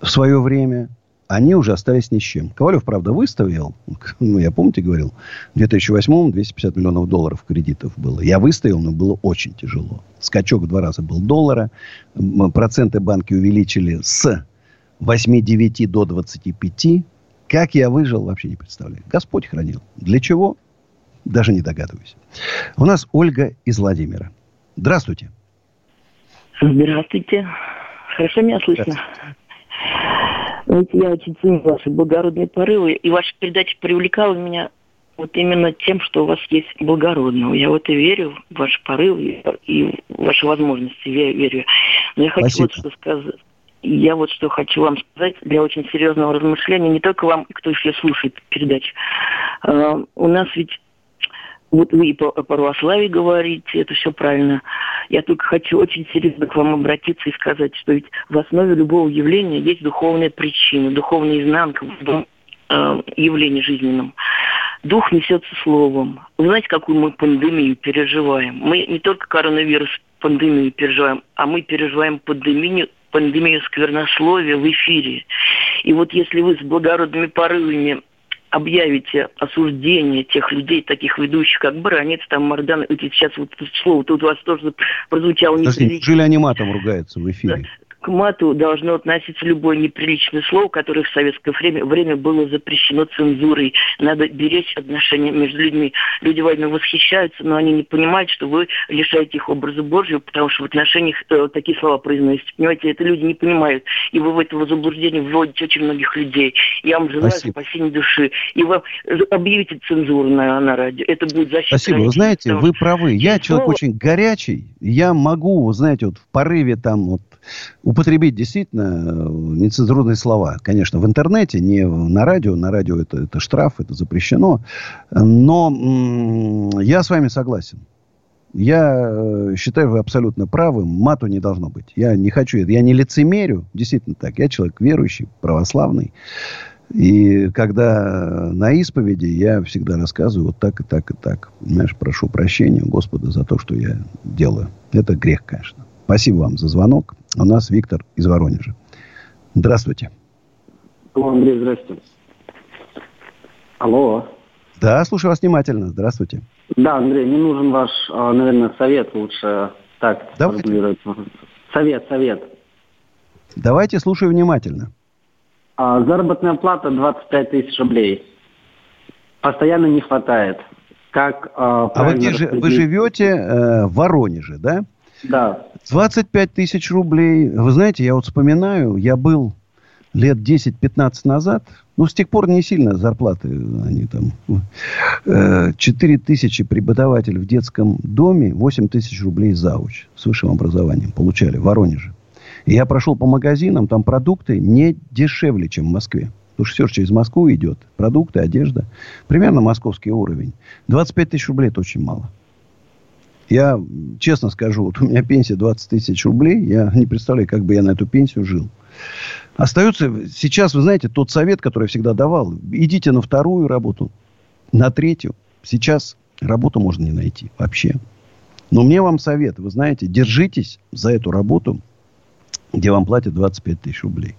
в свое время, они уже остались ни с чем. Ковалев, правда, выставил, ну, я помните, говорил, в 2008 250 миллионов долларов кредитов было. Я выставил, но было очень тяжело. Скачок в два раза был доллара. Проценты банки увеличили с 8,9 до 25. Как я выжил, вообще не представляю. Господь хранил. Для чего? Даже не догадываюсь. У нас Ольга из Владимира. Здравствуйте. Здравствуйте. Хорошо меня слышно? Знаете, я очень ценю ваши благородные порывы, и ваша передача привлекала меня вот именно тем, что у вас есть благородного. Я в это верю, в ваши порывы и в ваши возможности, я верю. Но я хочу Спасибо. вот что сказать. Я вот что хочу вам сказать для очень серьезного размышления, не только вам, кто еще слушает передачу. А, у нас ведь вот вы и по- о православии говорите, это все правильно. Я только хочу очень серьезно к вам обратиться и сказать, что ведь в основе любого явления есть духовная причина, духовная изнанка в э, явлении жизненном. Дух несется словом. Вы знаете, какую мы пандемию переживаем? Мы не только коронавирус пандемию переживаем, а мы переживаем пандемию, пандемию сквернословия в эфире. И вот если вы с благородными порывами объявите осуждение тех людей, таких ведущих, как Баранец, там, Мардан, эти сейчас вот слово тут у вас тоже прозвучало Подожди, неприлично. неужели они матом ругаются в эфире? К мату должно относиться любое неприличное слово, которое в советское время, время было запрещено цензурой. Надо беречь отношения между людьми. Люди вами восхищаются, но они не понимают, что вы лишаете их образа Божьего, потому что в отношениях э, такие слова произносите. Понимаете, это люди не понимают. И вы в это заблуждение вводите очень многих людей. Я вам желаю Спасибо. спасения души. И вы объявите цензуру на, на радио. Это будет защита. Спасибо. Вы знаете, потому вы правы. Я человек очень горячий. Я могу, вы знаете, вот в порыве там вот употребить действительно э, нецензурные слова. Конечно, в интернете, не на радио. На радио это, это штраф, это запрещено. Но м, я с вами согласен. Я э, считаю, вы абсолютно правы. Мату не должно быть. Я не хочу. Я не лицемерю. Действительно так. Я человек верующий, православный. И когда на исповеди я всегда рассказываю вот так и так и так. Понимаешь, прошу прощения Господа за то, что я делаю. Это грех, конечно. Спасибо вам за звонок. У нас Виктор из Воронежа. Здравствуйте. Алло, Андрей, здравствуйте. Алло. Да, слушаю вас внимательно. Здравствуйте. Да, Андрей, мне нужен ваш, а, наверное, совет лучше так Давайте. Совет, совет. Давайте, слушаю внимательно. А, заработная плата 25 тысяч рублей. Постоянно не хватает. Как а, А вы где же? Вы живете э, в Воронеже, да? Да. 25 тысяч рублей. Вы знаете, я вот вспоминаю, я был лет 10-15 назад, ну, с тех пор не сильно зарплаты, они там, э, 4 тысячи преподаватель в детском доме, 8 тысяч рублей зауч с высшим образованием получали в Воронеже. И я прошел по магазинам, там продукты не дешевле, чем в Москве. Потому что все через Москву идет. Продукты, одежда. Примерно московский уровень. 25 тысяч рублей это очень мало. Я честно скажу, вот у меня пенсия 20 тысяч рублей. Я не представляю, как бы я на эту пенсию жил. Остается сейчас, вы знаете, тот совет, который я всегда давал. Идите на вторую работу, на третью. Сейчас работу можно не найти вообще. Но мне вам совет. Вы знаете, держитесь за эту работу, где вам платят 25 тысяч рублей.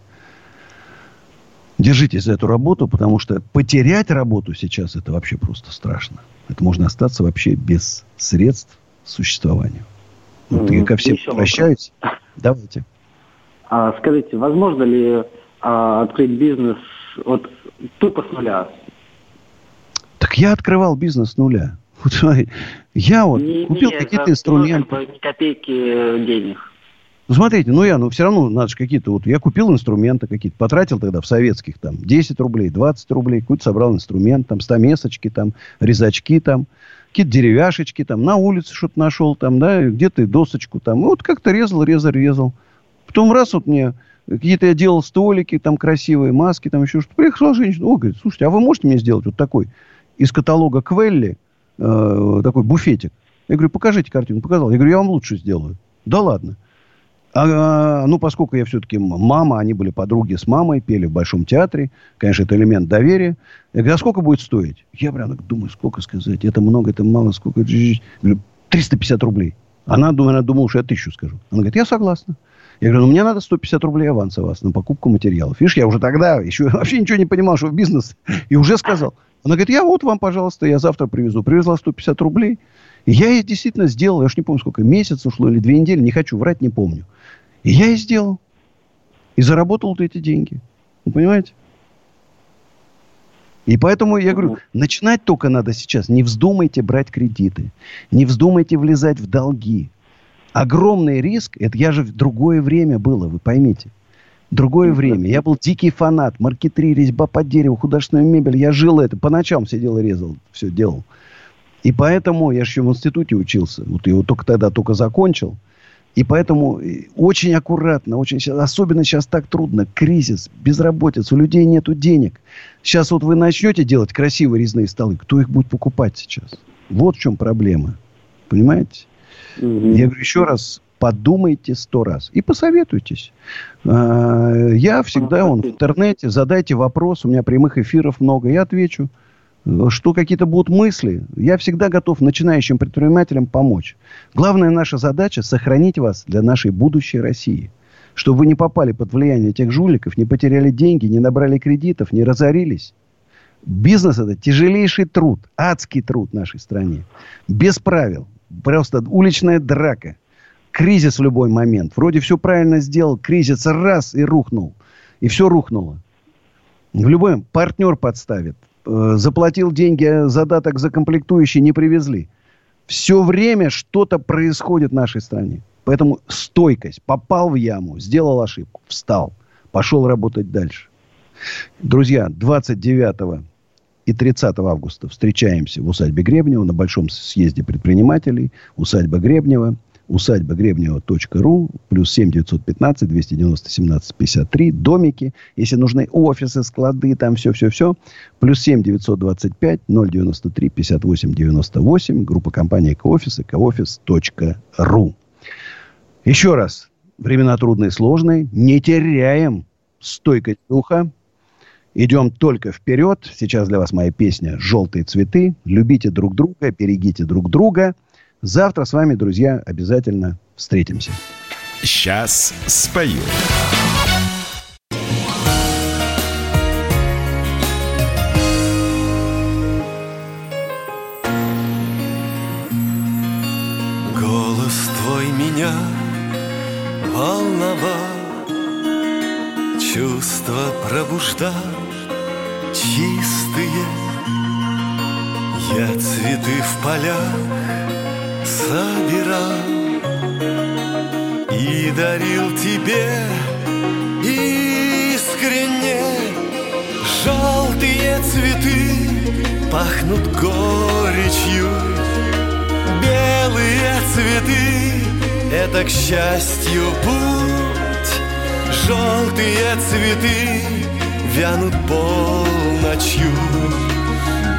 Держитесь за эту работу, потому что потерять работу сейчас это вообще просто страшно. Это можно остаться вообще без средств существованию. Вот я ко всем Еще обращаюсь. Давайте. А, скажите, возможно ли а, открыть бизнес вот тупо с нуля? Так я открывал бизнес с нуля. Вот смотри, я вот Не купил какие-то спиной инструменты. ни копейки э, денег. Ну, смотрите, ну я, ну все равно надо же какие-то, вот я купил инструменты какие-то, потратил тогда в советских там 10 рублей, 20 рублей, какой-то собрал инструмент, там стамесочки, там резачки, там какие-то деревяшечки, там на улице что-то нашел, там, да, где-то и досочку там. И вот как-то резал, резал, резал. Потом раз вот мне какие-то я делал столики, там красивые, маски, там еще что-то. Приехала женщина, о, говорит, слушайте, а вы можете мне сделать вот такой из каталога Квелли, э, такой буфетик? Я говорю, покажите картину. Показал. Я говорю, я вам лучше сделаю. Да ладно. А, ну, поскольку я все-таки мама, они были подруги с мамой, пели в Большом театре. Конечно, это элемент доверия. Я говорю, а сколько будет стоить? Я прям так думаю, сколько сказать. Это много, это мало, сколько? Я говорю, 350 рублей. Она, она думала, что я тысячу скажу. Она говорит, я согласна. Я говорю, ну мне надо 150 рублей аванса вас на покупку материалов. Видишь, я уже тогда еще [laughs] вообще ничего не понимал, что в бизнес. И уже сказал. Она говорит, я вот вам, пожалуйста, я завтра привезу. Привезла 150 рублей. И я ей действительно сделал, я уж не помню, сколько, месяц ушло или две недели, не хочу врать, не помню. И я и сделал. И заработал вот эти деньги. Вы понимаете? И поэтому я говорю, начинать только надо сейчас. Не вздумайте брать кредиты. Не вздумайте влезать в долги. Огромный риск, это я же в другое время было, вы поймите. Другое время. Я был дикий фанат. Маркетри, резьба по дереву, художественная мебель. Я жил это. По ночам сидел и резал. Все делал. И поэтому я еще в институте учился. Вот его только тогда только закончил. И поэтому очень аккуратно, очень особенно сейчас так трудно, кризис, безработица, у людей нету денег. Сейчас вот вы начнете делать красивые резные столы, кто их будет покупать сейчас? Вот в чем проблема. Понимаете? Mm-hmm. Я говорю еще раз, подумайте сто раз и посоветуйтесь. Я всегда он в интернете, задайте вопрос, у меня прямых эфиров много, я отвечу что какие-то будут мысли, я всегда готов начинающим предпринимателям помочь. Главная наша задача – сохранить вас для нашей будущей России. Чтобы вы не попали под влияние этих жуликов, не потеряли деньги, не набрали кредитов, не разорились. Бизнес – это тяжелейший труд, адский труд нашей стране. Без правил. Просто уличная драка. Кризис в любой момент. Вроде все правильно сделал, кризис раз и рухнул. И все рухнуло. В любой партнер подставит заплатил деньги, задаток за комплектующие не привезли. Все время что-то происходит в нашей стране. Поэтому стойкость. Попал в яму, сделал ошибку, встал, пошел работать дальше. Друзья, 29 и 30 августа встречаемся в усадьбе Гребнева на Большом съезде предпринимателей. Усадьба Гребнева – усадьба Гребнева.ру, плюс 7 915 290 17 53, домики, если нужны офисы, склады, там все-все-все, плюс 7 925 093 58 98, группа компании Экоофис, экоофис.ру. Еще раз, времена трудные и сложные, не теряем стойкость духа, Идем только вперед. Сейчас для вас моя песня «Желтые цветы». Любите друг друга, берегите друг друга – Завтра с вами, друзья, обязательно встретимся. Сейчас спою. Голос твой меня волновал, Чувства пробуждал чистые. Я цветы в полях собирал И дарил тебе искренне Желтые цветы пахнут горечью. Белые цветы — это к счастью путь. Желтые цветы вянут полночью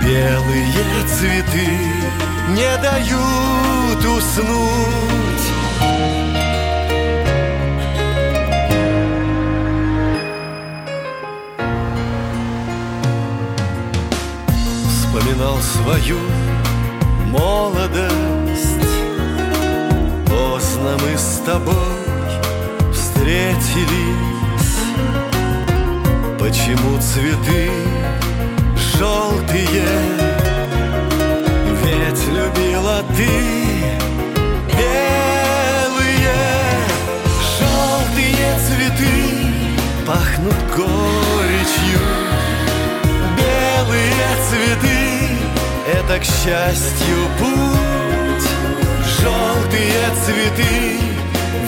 Белые цветы не дают уснуть. Вспоминал свою молодость. Поздно мы с тобой встретились. Почему цветы желтые. Ведь любила ты белые. Желтые цветы пахнут горечью. Белые цветы — это, к счастью, путь. Желтые цветы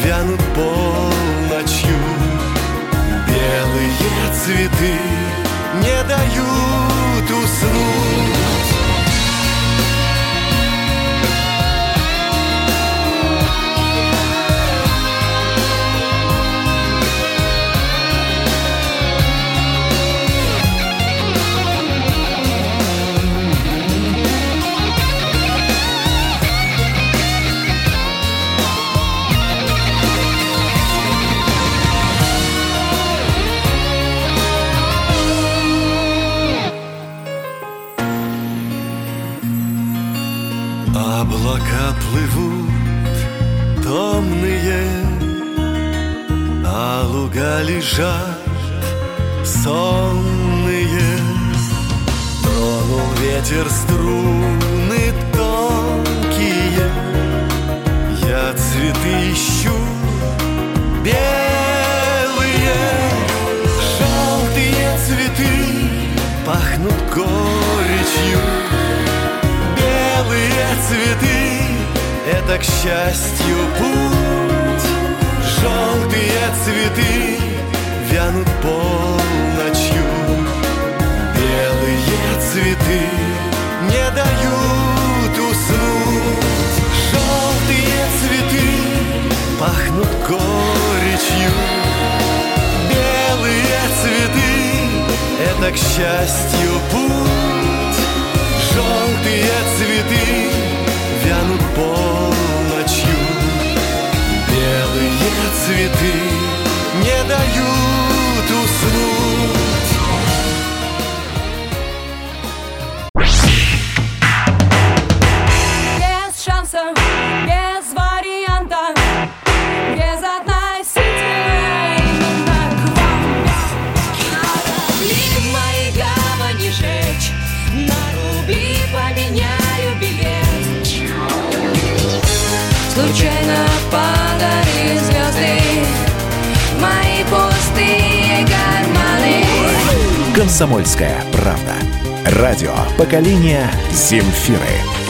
вянут полночью. Белые цветы не дают уснуть луга Поколения Земфиры.